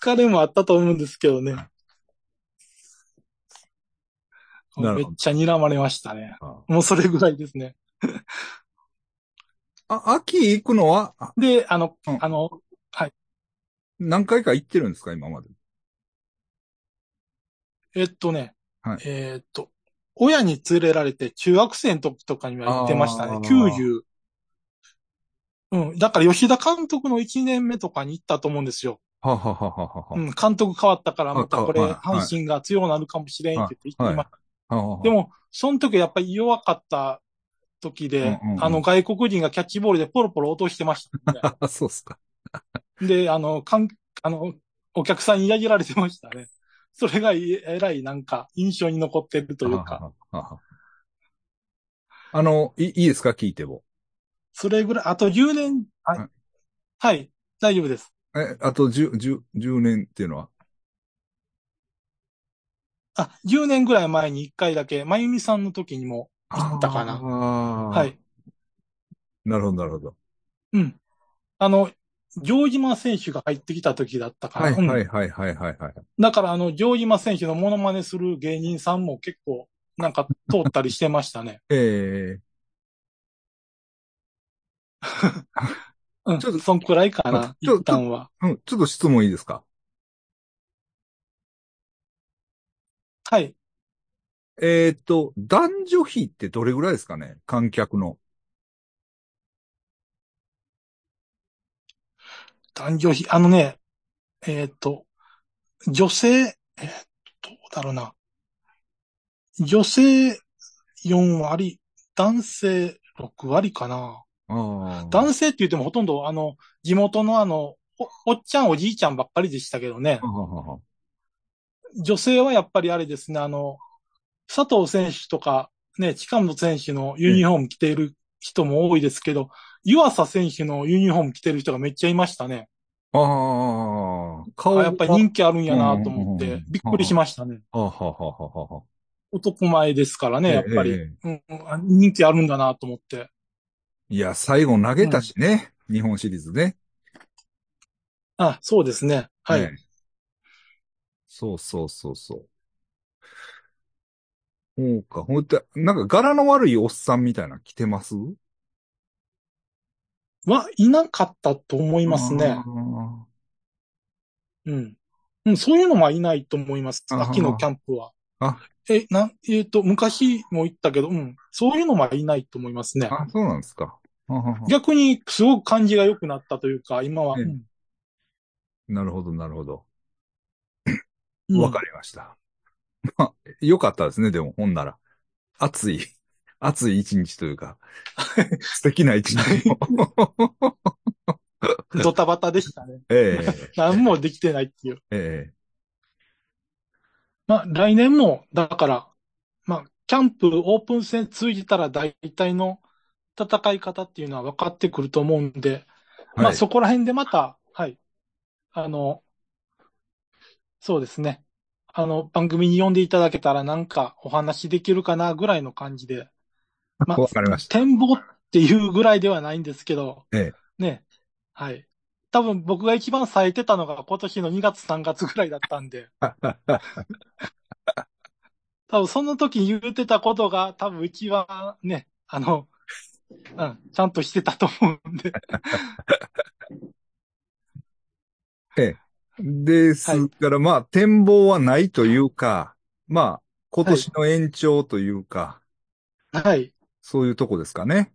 疲れもあったと思うんですけどね。めっちゃ睨まれましたね。あもうそれぐらいですね。あ、秋行くのは、あで、あの、うんあの、何回か行ってるんですか今まで？えっとね、はいえっと、親に連れられて中学生の時とかには行ってましたねあ。ー90。うん。だから吉田監督の1年目とかに行ったと思うんですよ。ははははうん。監督変わったからまたこれ、阪神が強くなるかもしれんって言って行ってました。ははでも、その時やっぱり弱かった時で、うんうんうんあの外国人がキャッチボールでポロポロ落としてました、ね。あ、そうっすか。で、あの、かん、あの、お客さんにやじられてましたね。それがいえらいなんか印象に残ってるというか、ははははあの、いいいですか？聞いても。それぐらい、あと10年、はいはいはい、大丈夫です。え、あと10、10、10年っていうのは？あ、10年ぐらい前に1回だけ、まゆみさんの時にも行ったかな。ああ。は。い。なるほど、なるほど。うん。あの、城島選手が入ってきた時だったかな。はい、うんはい、はい、はい、はい。はいだから、あの、城島選手のモノマネする芸人さんも結構、なんか通ったりしてましたね。ええうん。ちょっとそんくらいかな、一旦は。うん、ちょっと質問いいですか？はい。えーっと、男女比ってどれぐらいですかね？観客の。男女比、あのね、えっ、と、女性、えーどうだろうな。女性4割、男性6割かな。男性って言ってもほとんど、あの、地元のあの、おおっちゃんおじいちゃんばっかりでしたけどね女性はやっぱりあれですね、あの、佐藤選手とか、ね、近本選手のユニフォーム着ている人も多いですけど、湯浅選手のユニフォーム着てる人がめっちゃいましたね。ああ、顔あやっぱり人気あるんやなと思っうんうんうんて、びっくりしましたね。はははははは。男前ですからね、やっぱり。ええうんうんあ人気あるんだなと思って。いや、最後投げたしね。日本シリーズね。あ、そうですね。はい。ええそうそうそうそう。そうか。ほんと、なんか柄の悪いおっさんみたいなの着てます？は、い。なかったと思い。ますね。うん。うん、そうい。うのはい。ない。と思い。ます。秋のキャンプは。あえ、なん、えっ、と、昔も言ったけど、うん、そうい。うのはい。ない。と思い。ますね。あ、そうなんですか。逆に、すごく感じが良くなったとい。うか、今は。うんなるほど、なるほど。わかりました。まあ、よかったですね、でも、ほんなら。暑い、暑い一日というか、素敵な一日を。ドタバタでしたね。ええ何もできてないっていう。えまあ、来年も、だから、まあ、キャンプ、オープン戦通じたら大体の戦い方っていうのは分かってくると思うんで、えまあ、はいそこら辺でまた、はい。あの、そうですね。あの、番組に呼んでいただけたらなんかお話できるかなぐらいの感じで。まあわかりました。展望っていうぐらいではないんですけど、えね。はい。多分僕が一番冴えてたのが今年の2月3月ぐらいだったんで、多分その時に言ってたことが多分一番ね、あの、うん、ちゃんとしてたと思うんで。ですから、まあ、展望はないというか、まあ、今年の延長というか、はい。そういうとこですかね。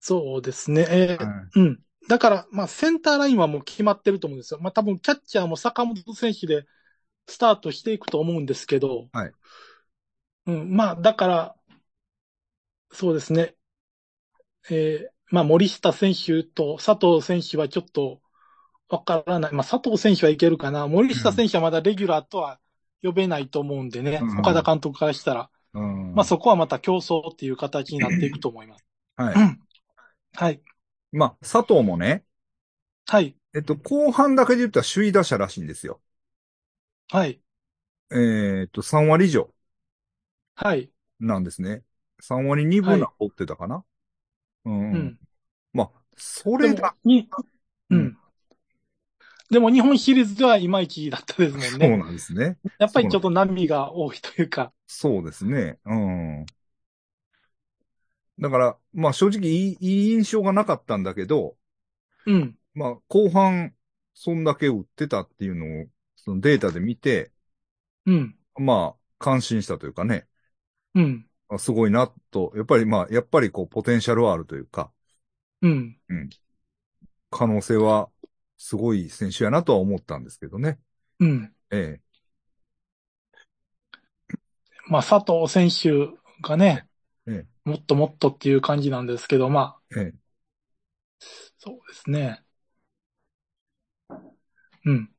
そうですね。えーはいうん。だから、まあ、センターラインはもう決まってると思うんですよ。まあ、多分、キャッチャーも坂本選手でスタートしていくと思うんですけど。はい。うん。まあ、だから、そうですね。えーまあ、森下選手と佐藤選手はちょっとわからない。まあ、佐藤選手はいけるかな。森下選手はまだレギュラーとは呼べないと思うんでね。うん岡田監督からしたら。うん。まあ、そこはまた競争っていう形になっていくと思います。はい。はい。まあ、佐藤もね、はい。えっと、後半だけで言ったら首位打者らしいんですよ。はい。えっと、3割以上はい。なんですね。3割2分な取ってたかな、うん、うん。まあ、それだ。に、ううんん。でも日本シリーズではいまいちだったですもんそうね。なんですね。やっぱりちょっと波が多いというか。そうですね。うん。だから、まあ正直いいいい印象がなかったんだけど、うん。まあ後半、そんだけ打ってたっていうのを、そのデータで見て、うん。まあ、感心したというかね、うん。あすごいなと、やっぱりまあ、やっぱりこう、ポテンシャルはあるというか、うん。可能性はすごい選手やなとは思ったんですけどね。うん。えまあ、佐藤選手がね、ええもっともっとっていう感じなんですけど、まあ、え、えそうですね。うん。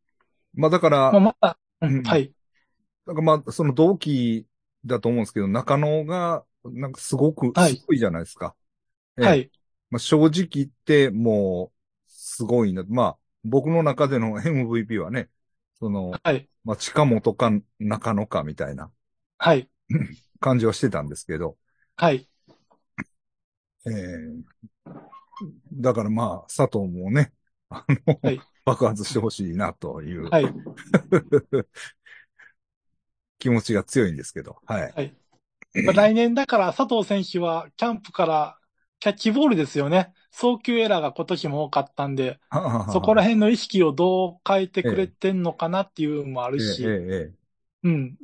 まあだから、まあ、また、うんうんはい。なんかまあ、その同期だと思うんですけど、中野が、なんかすごく、はいすごいじゃないですか。ええはい。まあ、正直言って、もう、すごいな。まあ、僕の中での MVP はね、その、はい。まあ、近本か中野かみたいなはい。感じはしてたんですけど、はい。えーだからまあ、佐藤もね、あの、はい爆発してほしいなという、はい。気持ちが強いんですけど、はい。はい。まあ来年だから佐藤選手はキャンプからキャッチボールですよね。送球エラーが今年も多かったんで、そこら辺の意識をどう変えてくれてんのかなっていうのもあるし、ええええうん。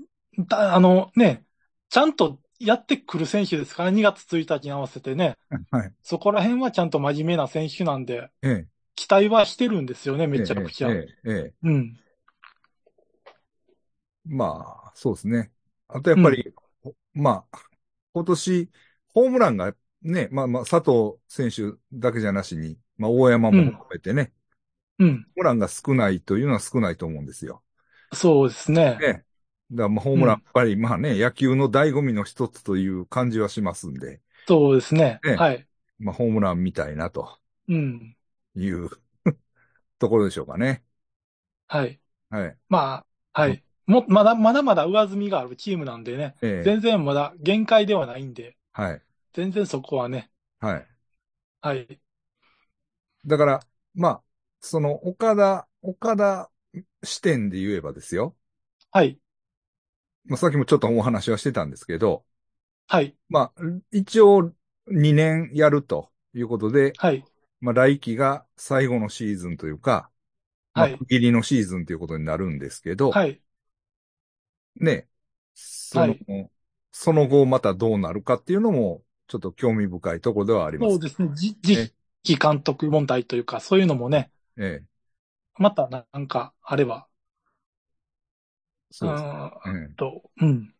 だあのね、ちゃんとやってくる選手ですから、2月1日に合わせてね、はい。そこら辺はちゃんと真面目な選手なんで、ええ期待はしてるんですよね、めちゃくちゃ。うん。まあ、そうですね。あとやっぱり、まあ、今年、ホームランがね、まあまあ、佐藤選手だけじゃなしに、まあ、大山も含めてね、うん。ホームランが少ないというのは少ないと思うんですよ。そうですね。ね。だからまあ、ホームラン、やっぱり、まあね、野球の醍醐味の一つという感じはしますんで、そうですね。ねはい。まあ、ホームランみたいなとうん。いう ところでしょうかね。はい。はい。まあ、はい。も、まだ、まだまだ上積みがあるチームなんでね、ええ全然まだ限界ではないんで、はい。全然そこはね、はい。はい。だから、まあ、その、岡田、岡田視点で言えばですよ。はい。まあ、さっきもちょっとお話はしてたんですけど、はい。まあ、一応2年やるということで、はい。まあ、来季が最後のシーズンというか、まあ、はい区切りのシーズンということになるんですけど、はい。ね、その、はいその後またどうなるかっていうのも、ちょっと興味深いところではあります。そうですね。じ、次期監督問題というか、そういうのもね、ええ、またなんかあれば、そうです。うんええと、うん。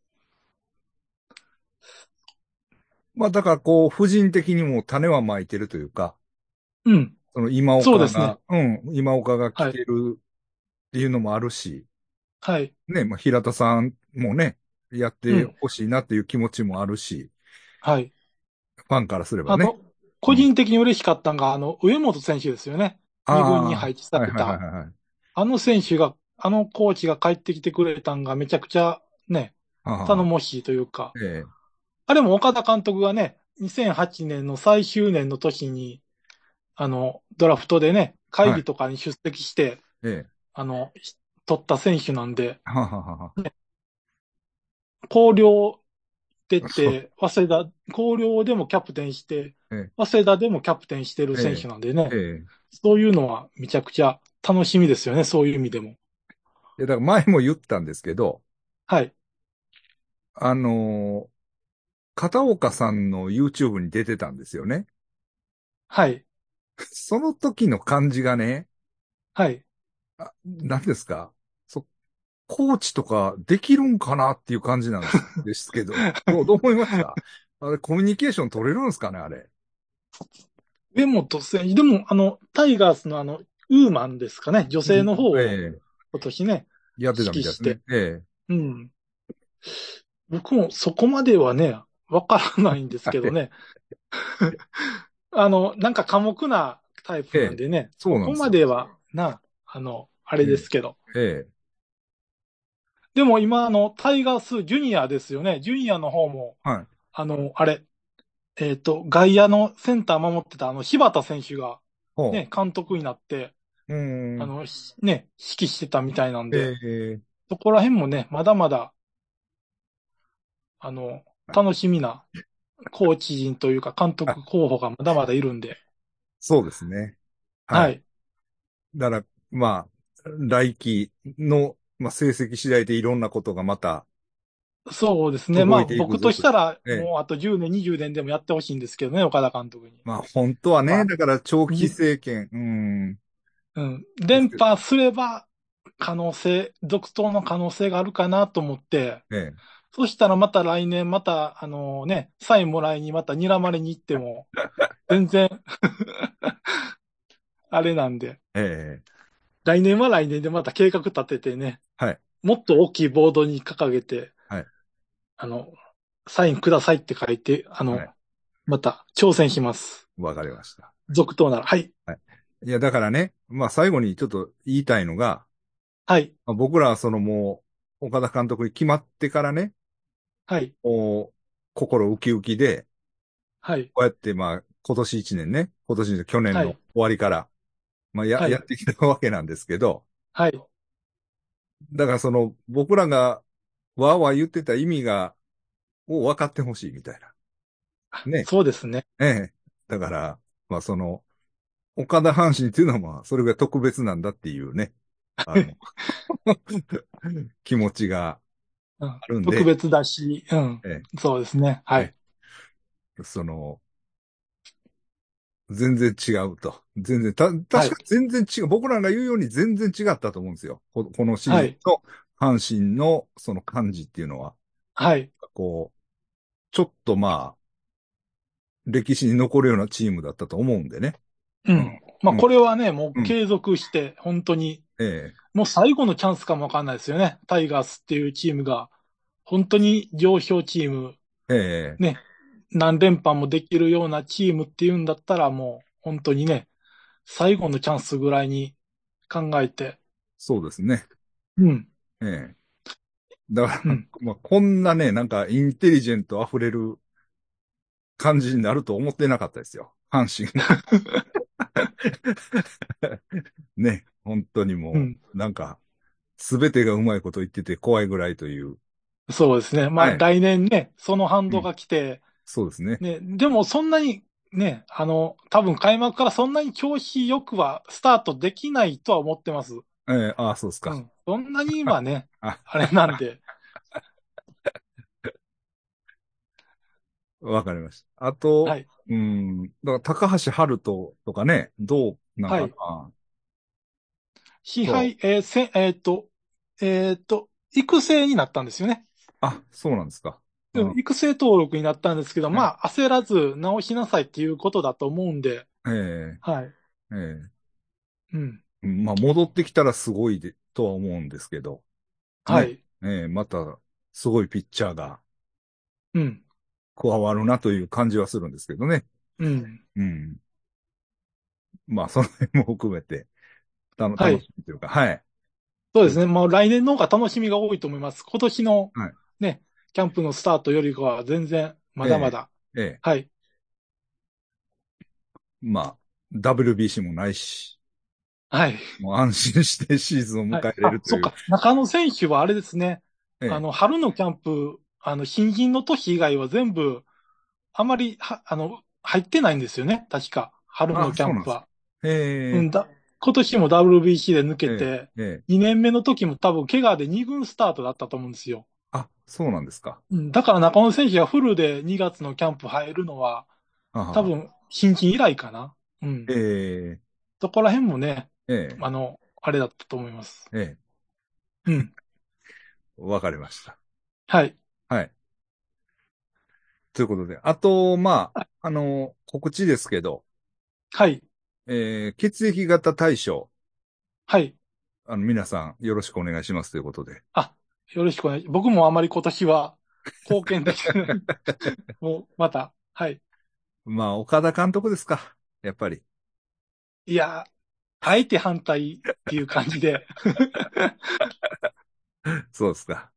まあ、だからこう、婦人的にも種はまいてるというか、うん。その今岡が、そうですねうん、今岡が来てるっていうのもあるし、はい。ね、まあ、平田さんもね、やってほしいなっていう気持ちもあるし、はい。ファンからすればね。個人的に嬉しかったのが、あの、上本選手ですよね。二軍に配置された。はいはいはいはい。あの選手が、あのコーチが帰ってきてくれたんがめちゃくちゃね、はは頼もしいというか、えあれも岡田監督がね、2008年の最終年の時に、あの、ドラフトでね、会議とかに出席して、えええあの、ひ取った選手なんで、はははは。広陵出そうて、早稲田、広陵でもキャプテンしてええ、早稲田でもキャプテンしてる選手なんでね、ええそういうのはめちゃくちゃ楽しみですよね、そういう意味でも。いや、だから前も言ったんですけど、はい。あのー片岡さんの YouTube に出てたんですよね。はい。その時の感じがね、はい。あ何ですか？そ、コーチとかできるんかなっていう感じなんですけど、どうどう思いました？あれ、コミュニケーション取れるんですかねあれ？上本選手、でも、あの、タイガースのあの、ウーマンですかね、女性の方をええ今年ね、やってたみたいですね。えうん。僕もそこまではね、わからないんですけどね。あの、なんか寡黙なタイプなんでね、ここそうなんですよまでは、な、あの、あれですけど。え。えでも今、あの、タイガースジュニアですよね。ジュニアの方も、え。はい。あの、あれ、えっ、と、外野のセンター守ってたあの、柴田選手がほう。ね、監督になって、うーん。あの、しね、指揮してたみたいなんで、ええそこら辺もね、まだまだ、あの、楽しみなコーチ陣というか監督候補がまだまだいるんで、そうですね。はい。だから、まあ、来季の、まあ、成績次第でいろんなことがまた、そうですね。まあ僕としたら、ええもうあと10年、20年でもやってほしいんですけどね、岡田監督に。まあ、本当はね、まあだから長期政権、うん。うん。連覇すれば、可能性、続投の可能性があるかなと思って、ええ。そしたらまた来年、また、あのね、サインもらいにまた睨まれに行っても、全然、あれなんで、ええ。来年は来年でまた計画立ててね、はい。もっと大きいボードに掲げて、はいあの、サインくださいって書いて、あの、はいまた挑戦します。わかりました。続投なら。はい。いや、だからね、まあ最後にちょっと言いたいのが、はい。まあ僕らはそのもう、岡田監督に決まってからね、はい。もう、心ウキウキで、はい。こうやってまあ、今年一年ね、今年の去年のはい終わりから、まあや、はいやってきたわけなんですけど、はい。だからその、僕らが、わーわー言ってた意味が、を分かってほしいみたいな。ね。そうですね。ええ。だから、まあその、岡田阪神っていうのはまあ、それが特別なんだっていうね、あの 気持ちがうんるんで特別だし、うん。えそうですね。はい。その、全然違うと。全然、た、確か全然違う。僕らが言うように全然違ったと思うんですよ。ここのシーズンの阪神のその感じっていうのは、はい。こう、ちょっとまあ、歴史に残るようなチームだったと思うんでね。うん。まあ、うんこれはね、もうんう継続して、本当に、えもう最後のチャンスかもわかんないですよね。タイガースっていうチームが、本当に上昇チーム、え、ええ、ね、何連覇もできるようなチームっていうんだったら、もう本当にね、最後のチャンスぐらいに考えて、そうですね。うん。ええ。だから、うんまあ、こんなね、なんかインテリジェント溢れる感じになると思ってなかったですよ。阪神が。ね、本当にもう、うんなんか、すべてがうまいこと言ってて怖いぐらいという、そうですね。まあ、はい来年ね、その反動が来て、そうですね。ね、でもそんなに、ね、あの、多分開幕からそんなに調子よくはスタートできないとは思ってます。ええああ、そうですか。うん。そんなに今ね、あ あれなんで。わかりました。あと、はい。うん、だから高橋春人とかね、どうなんかな。支配、えーせ、えーっと、えーっと、育成になったんですよね。あ、そうなんですか。育成登録になったんですけど、はいまあ、焦らず直しなさいっていうことだと思うんで、えはい。ええうん。えまあ、戻ってきたらすごいで、とは思うんですけど、はい。ええまた、すごいピッチャーがうん。加わるなという感じはするんですけどね。うん。うん。まあ、その辺も含めて、楽しみというか、はい。そうですね。もう来年の方が楽しみが多いと思います。今年のはいね、キャンプのスタートよりかは全然、まだまだ。ええはい。まあ、WBC もないし、はい。もう安心してシーズンを迎えれるという。あそっか。中野選手はあれですね。ええあの、春のキャンプ、あの、新人の年以外は全部、あまり、は、あの、入ってないんですよね。確か。春のキャンプは。ええうんだ。今年も WBC で抜けて、ええ2年目の時も多分怪我で2軍スタートだったと思うんですよ。あ、そうなんですか？うんだから中野選手がフルで2月のキャンプ入るのは、あ多。分、新人以来かな。うん。えそこら辺もね、えええあの、あれだったと思います。えうん。えわかりました。はい。はい。ということで、あと、まあ、あの、告知ですけど、はい。えー血液型対象、はい。あの、皆さんよろしくお願いしますということで。あ、よろしくお願いし僕もあまり今年は貢献できてない。もう、また、はい。まあ、岡田監督ですか。やっぱり。いや、あえて反対っていう感じで。そうですか。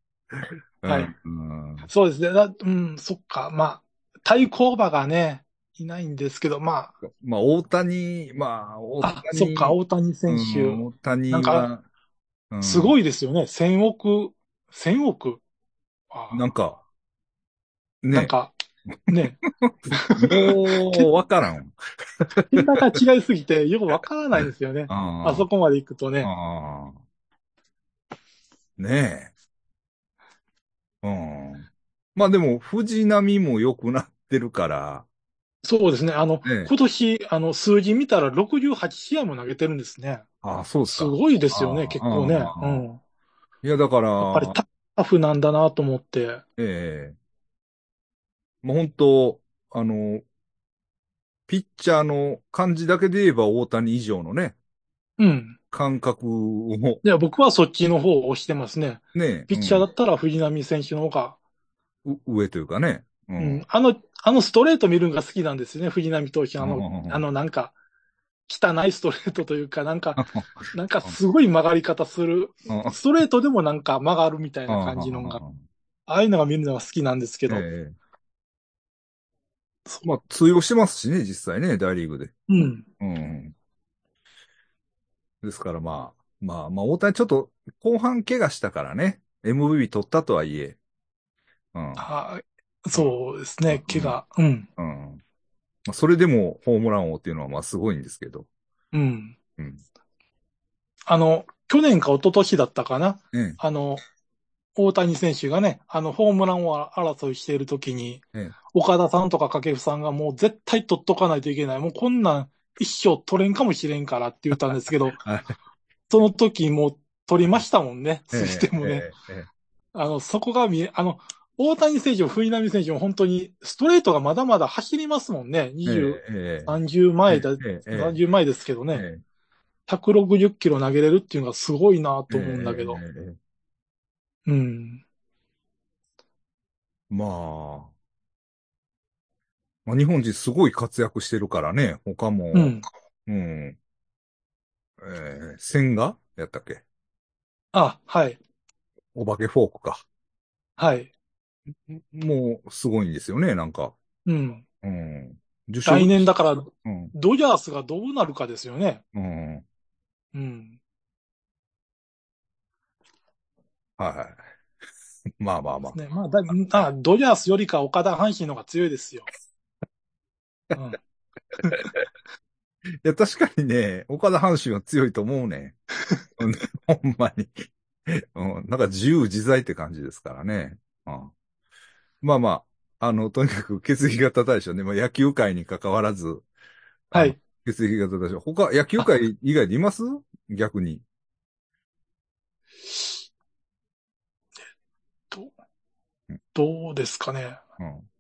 はいうん。うんそうですね。だうん、そっか。まあ、対抗馬がね、いないんですけど、ままあ、大谷、まあ、大あ、谷。あ、そっか、大谷選手、うん大谷なんは、うんすごいですよね。千億、千億？あなんか、ねなん、か、ね、もう、わからん。桁が違いすぎて、よくわからないですよね。ああそこまで行くとね。ねえ。うん。まあでも、藤波も良くなってるから、そうですね。あの、ええ今年、あの、数字見たら68試合も投げてるんですね。ああ、そうですか。すごいですよね、結構ね。うん。やっいや、だから、ぱりタフなんだなと思って。ええもう本当、あの、ピッチャーの感じだけで言えば大谷以上のね、うん。感覚を、いや、僕はそっちの方を押してますね。ね、ピッチャーだったら藤浪選手の方が、うんう上というかね。ううん。あの、あのストレート見るのが好きなんですよね、藤浪投手。あの、んあの、なんか、汚いストレートというか、なんか、なんかすごい曲がり方する。うんストレートでもなんか曲がるみたいな感じのが、ああいうのが見るのが好きなんですけど、ええまあ、通用してますしね、実際ね、大リーグで。うん。うん。ですからまあ、まあ、まあ、大谷ちょっと後半怪我したからね、MVP 取ったとはいえ。うん。あそうですね、うん怪我。うん。うん。まあ、それでもホームラン王っていうのはまあすごいんですけど。うん。うん。あの、去年か一昨年だったかなええ。あの、大谷選手がね、あの、ホームラン王争いしているときに、ええ岡田さんとか掛布さんがもう絶対取っとかないといけない。もうこんなん一生取れんかもしれんからって言ったんですけど、はいその時もう取りましたもんね。ええそしてもね、えええあの、そこが見え、あの、大谷選手も藤浪選手も本当にストレートがまだまだ走りますもんね。え20、ええ30前だ、ええええ30前ですけどね。ええ160キロ投げれるっていうのがすごいなと思うんだけどうん。まあ。まあ、日本人すごい活躍してるからね、他も。うん。うん。えー、千賀やったっけ？あ、はい。お化けフォークか。はい。もう、すごいんですよね、なんか。うん。うん。受賞来年だから、うん。ドジャースがどうなるかですよね。うん。うん。はいはい。まあまあまあ。ね、まあ、だあドジャースよりか岡田阪神の方が強いですよ。うん。いや、確かにね、岡田阪神は強いと思うね。う んほんまに。うん。なんか自由自在って感じですからね。うん。まあまあ、あの、とにかく血液型大賞ね、まあ、野球界に関わらず、はい。血液型大賞。他、野球界以外でいます？逆に。どうですかね。うん。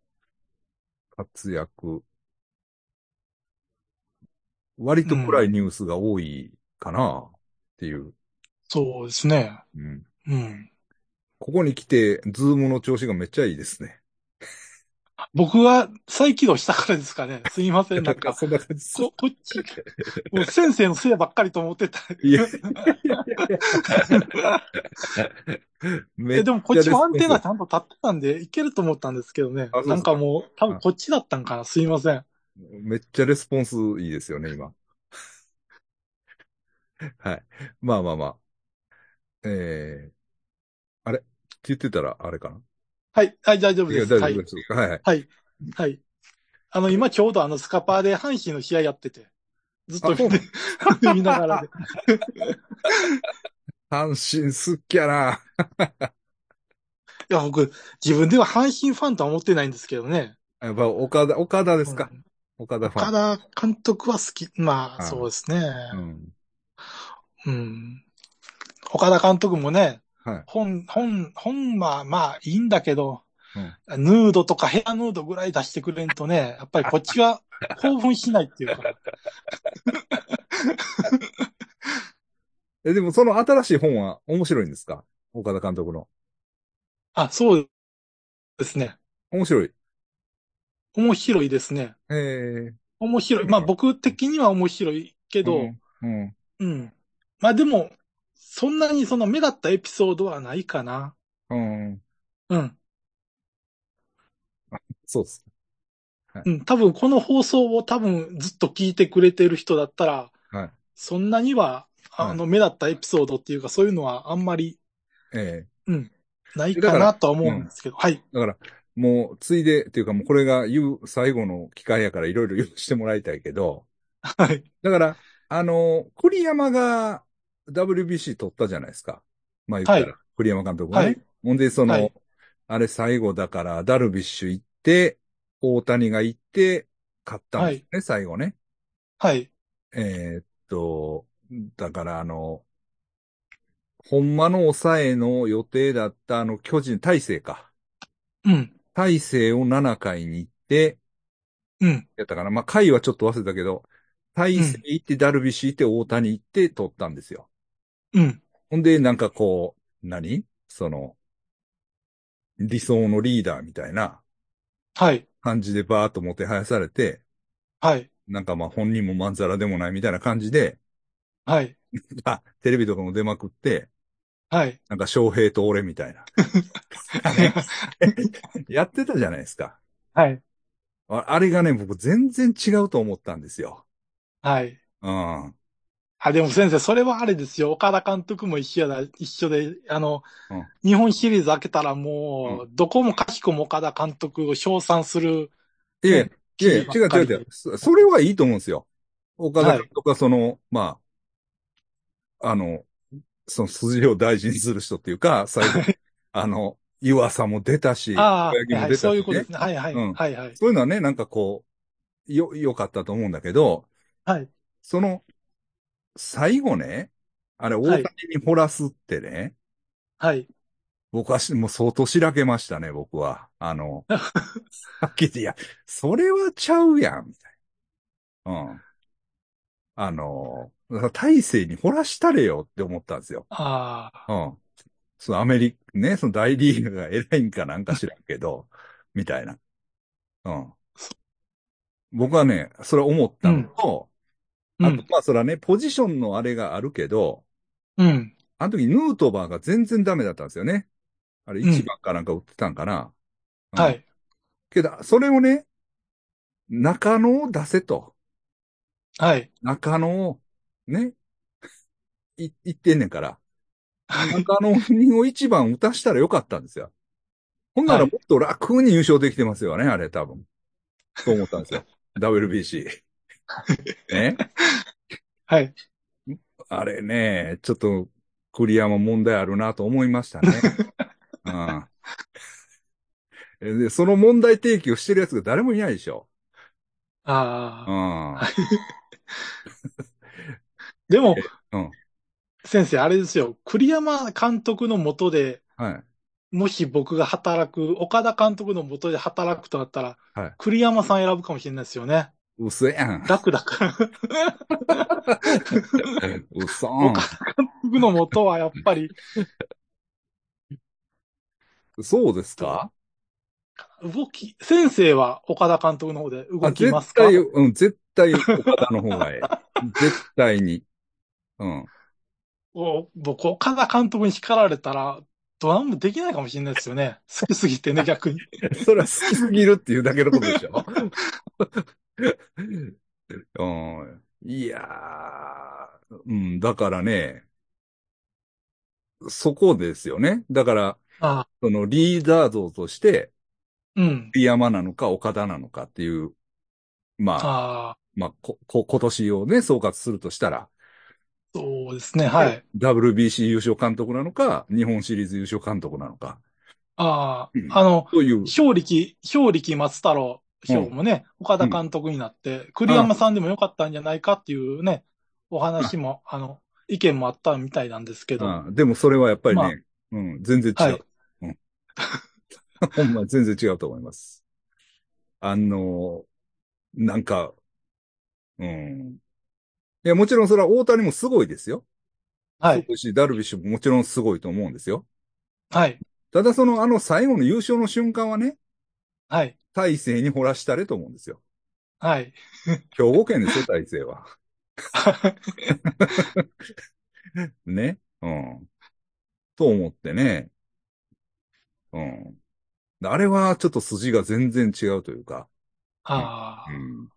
活躍。割と暗いニュースが多いかなっていう。そうですね。うん。うん。ここに来て、ズームの調子がめっちゃいいですね。僕は再起動したからですかね。すいません。なんか、そんな感じ。こ、こっち、もう先生のせいばっかりと思ってた。いやいやいやいやめえっでもこっちはアンテナちゃんと立ってたんで、いけると思ったんですけどねなんかもう、多分こっちだったんかな。すいません。めっちゃレスポンスいいですよね、今。はい。まあまあまあ。えー、言ってたら、あれかな？はい。はい、大丈夫です。はい大丈夫。です。はいはい。はい。はい。あの、今ちょうどあのスカパーで阪神の試合やってて、ずっと見て、見ながらで。阪神好きやな。いや、僕、自分では阪神ファンとは思ってないんですけどね。やっぱ岡田、岡田ですか、うん岡田ファ岡ン。田監督は好き。まあ、はいそうですね。うん。うん。岡田監督もね、はい。本、本、本はまあいいんだけど、うんヌードとかヘアヌードぐらい出してくれんとね、やっぱりこっちは 興奮しないっていうか。え、でもその新しい本は面白いんですか？岡田監督の。あ、そうですね。面白い。面白いですね。ええ面白い。まあ僕的には面白いけど、うん。うん。うん。まあでも、そんなにその目立ったエピソードはないかな。うん。うん。そうです。うん。多分この放送を多分ずっと聞いてくれてる人だったら、はい。そんなには、あの、目立ったエピソードっていうかそういうのはあんまりええうん。ないかなとは思うんですけど。はい。だから、もう、ついで、っていうかもうこれが言う最後の機会やからいろいろ言わしてもらいたいけど、はい。だから、あの、栗山が WBC 取ったじゃないですか。まあ言ったら、はい栗山監督がね。はいほんで、その、はいあれ最後だから、ダルビッシュ行って、大谷が行って、勝ったんですね、最後ね。はい。えーっと、だからあの、ほんまの抑えの予定だったあの巨人、大勢か。うん。大勢を7回に行って、うん。やったかな。まあ、回はちょっと忘れたけど、大勢行って、ダルビッシュ行って、大谷行って、取ったんですよ。うん。ほんで、なんかこう、何？その、理想のリーダーみたいなはい。感じでバーッともてはやされて、はい。なんかまあ本人もまんざらでもないみたいな感じで、はい。あ、テレビとかも出まくって、はい。なんか翔平と俺みたいな。ね やってたじゃないですか。はい。ああれがね、僕全然違うと思ったんですよ。はい。うん。あ、でも先生、それはあれですよ。岡田監督も一緒だ、一緒で、あの、うん日本シリーズ開けたらもう、どこもかしこも岡田監督を称賛する、いえ、いえ、違う違う違う。そそれはいいと思うんですよ。岡田とか、その、まあ、あの、その筋を大事にする人っていうか、最後、あの、湯浅も出たし、ああ、小柳もはい、出たしねそういうことです。ね。はいはい、うんはいはい。そういうのはね、なんかこう、よ、良かったと思うんだけど、はい。その、最後ね、あれ、大はい谷に掘らすってね、はい。僕はしもう相当しらけましたね、僕は。あの、はっきり言っていや、それはちゃうやん、みたいな。うん。あの、だから大勢に掘らしたれよって思ったんですよ。ああ、うん。そのアメリカ、ね、その大リーグが偉いんかなんか知らんけど、みたいな。うん。僕はね、それ思ったのと、あとうん、、まあそれはね、ポジションのあれがあるけど、うん、あの時ヌートバーが全然ダメだったんですよね。あれうん1番かなんか打ってたんかな。うんはい。けど、それをね、中野を出せと。はい。中野を、ね、い、言ってんねんから。中野にを一番打たしたらよかったんですよ。ほんならはいもっと楽に優勝できてますよね、あれ多分。と思ったんですよ。WBC。ね。はい。あれね、ちょっと、栗山問題あるなと思いましたね。うん。で、その問題提起をしてる奴が誰もいないでしょ。うああ。ん。でも、うん。先生、あれですよ。栗山監督のもとで、はい。もし僕が働く、岡田監督のもとで働くとなったら、はい栗山さん選ぶかもしれないですよね。嘘やん。楽だから。嘘。岡田監督のもとはやっぱり、そうですか？動き、先生は岡田監督の方であ、動きますか？絶対、うん、絶対岡田の方がええ。絶対に。うん。お僕、岡田監督に叱られたら、どうもできないかもしれないですよね。好きすぎてね、逆に。それは好きすぎるっていうだけのことでしょ？うん。いやー、うん、だからね、そこですよね。だから、あそのリーダー像として、うん。栗山なのか岡田なのかっていう、まあ、ああ、まあ、こ、こ、今年をね、総括するとしたら、そうですね、はい。WBC 優勝監督なのか、日本シリーズ優勝監督なのか、あうん。あ、あの、という、勝力、勝力松太郎賞もね、岡田監督になって、栗山さんでもよかったんじゃないかっていうね、お話も、あの、意見もあったみたいなんですけど、うんでもそれはやっぱりね、まあうん、全然違う。はいうん。ほんま全然違うと思います。あの、なんか、うん。いや、もちろんそれは大谷もすごいですよ。はいし、ダルビッシュももちろんすごいと思うんですよ。はい、ただそのあの最後の優勝の瞬間はね、はい、大勢に掘らしたれと思うんですよ。はい。兵庫県ですよ、大勢は。ね？うん。と思ってね。うん。あれはちょっと筋が全然違うというか、ああ、うん。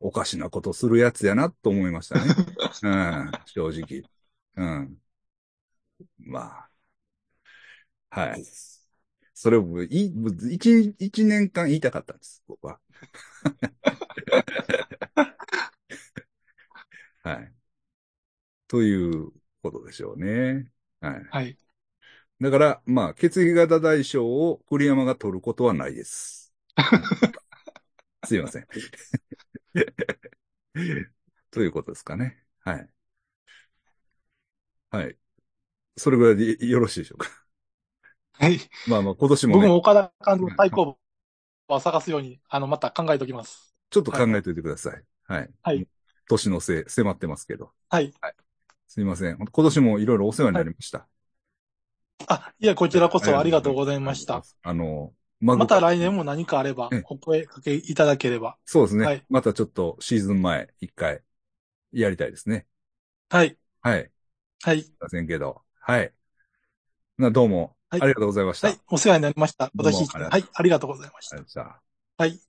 おかしなことするやつやなと思いましたね。うん。正直。うん。まあ。はい。それを僕、い、一、一年間言いたかったんです、僕は。はい。ということでしょうね。はい。はい。だから、まあ、血液型大賞を栗山が取ることはないです。すいません。ということですかね。はい。はい。それぐらいでよろしいでしょうか。はい。まあま、あ、今年も、ね、僕も岡田監督の対抗部を探すように、あの、また考えておきます。ちょっと考えておいてください。はい。はい。年のせい、迫ってますけど。はい。はい、すいません。今年もいろいろお世話になりました。はい、あ、いや、こちらこそありがとうございました。あの、ま、また来年も何かあれば、お声かけいただければ。そうですね。はい、またちょっとシーズン前、一回、やりたいですね。はい。はい。はい。いませんけど。はい。な、どうも、はい、ありがとうございました。はい、お世話になりました。私、はい、ありがとうございました。はい。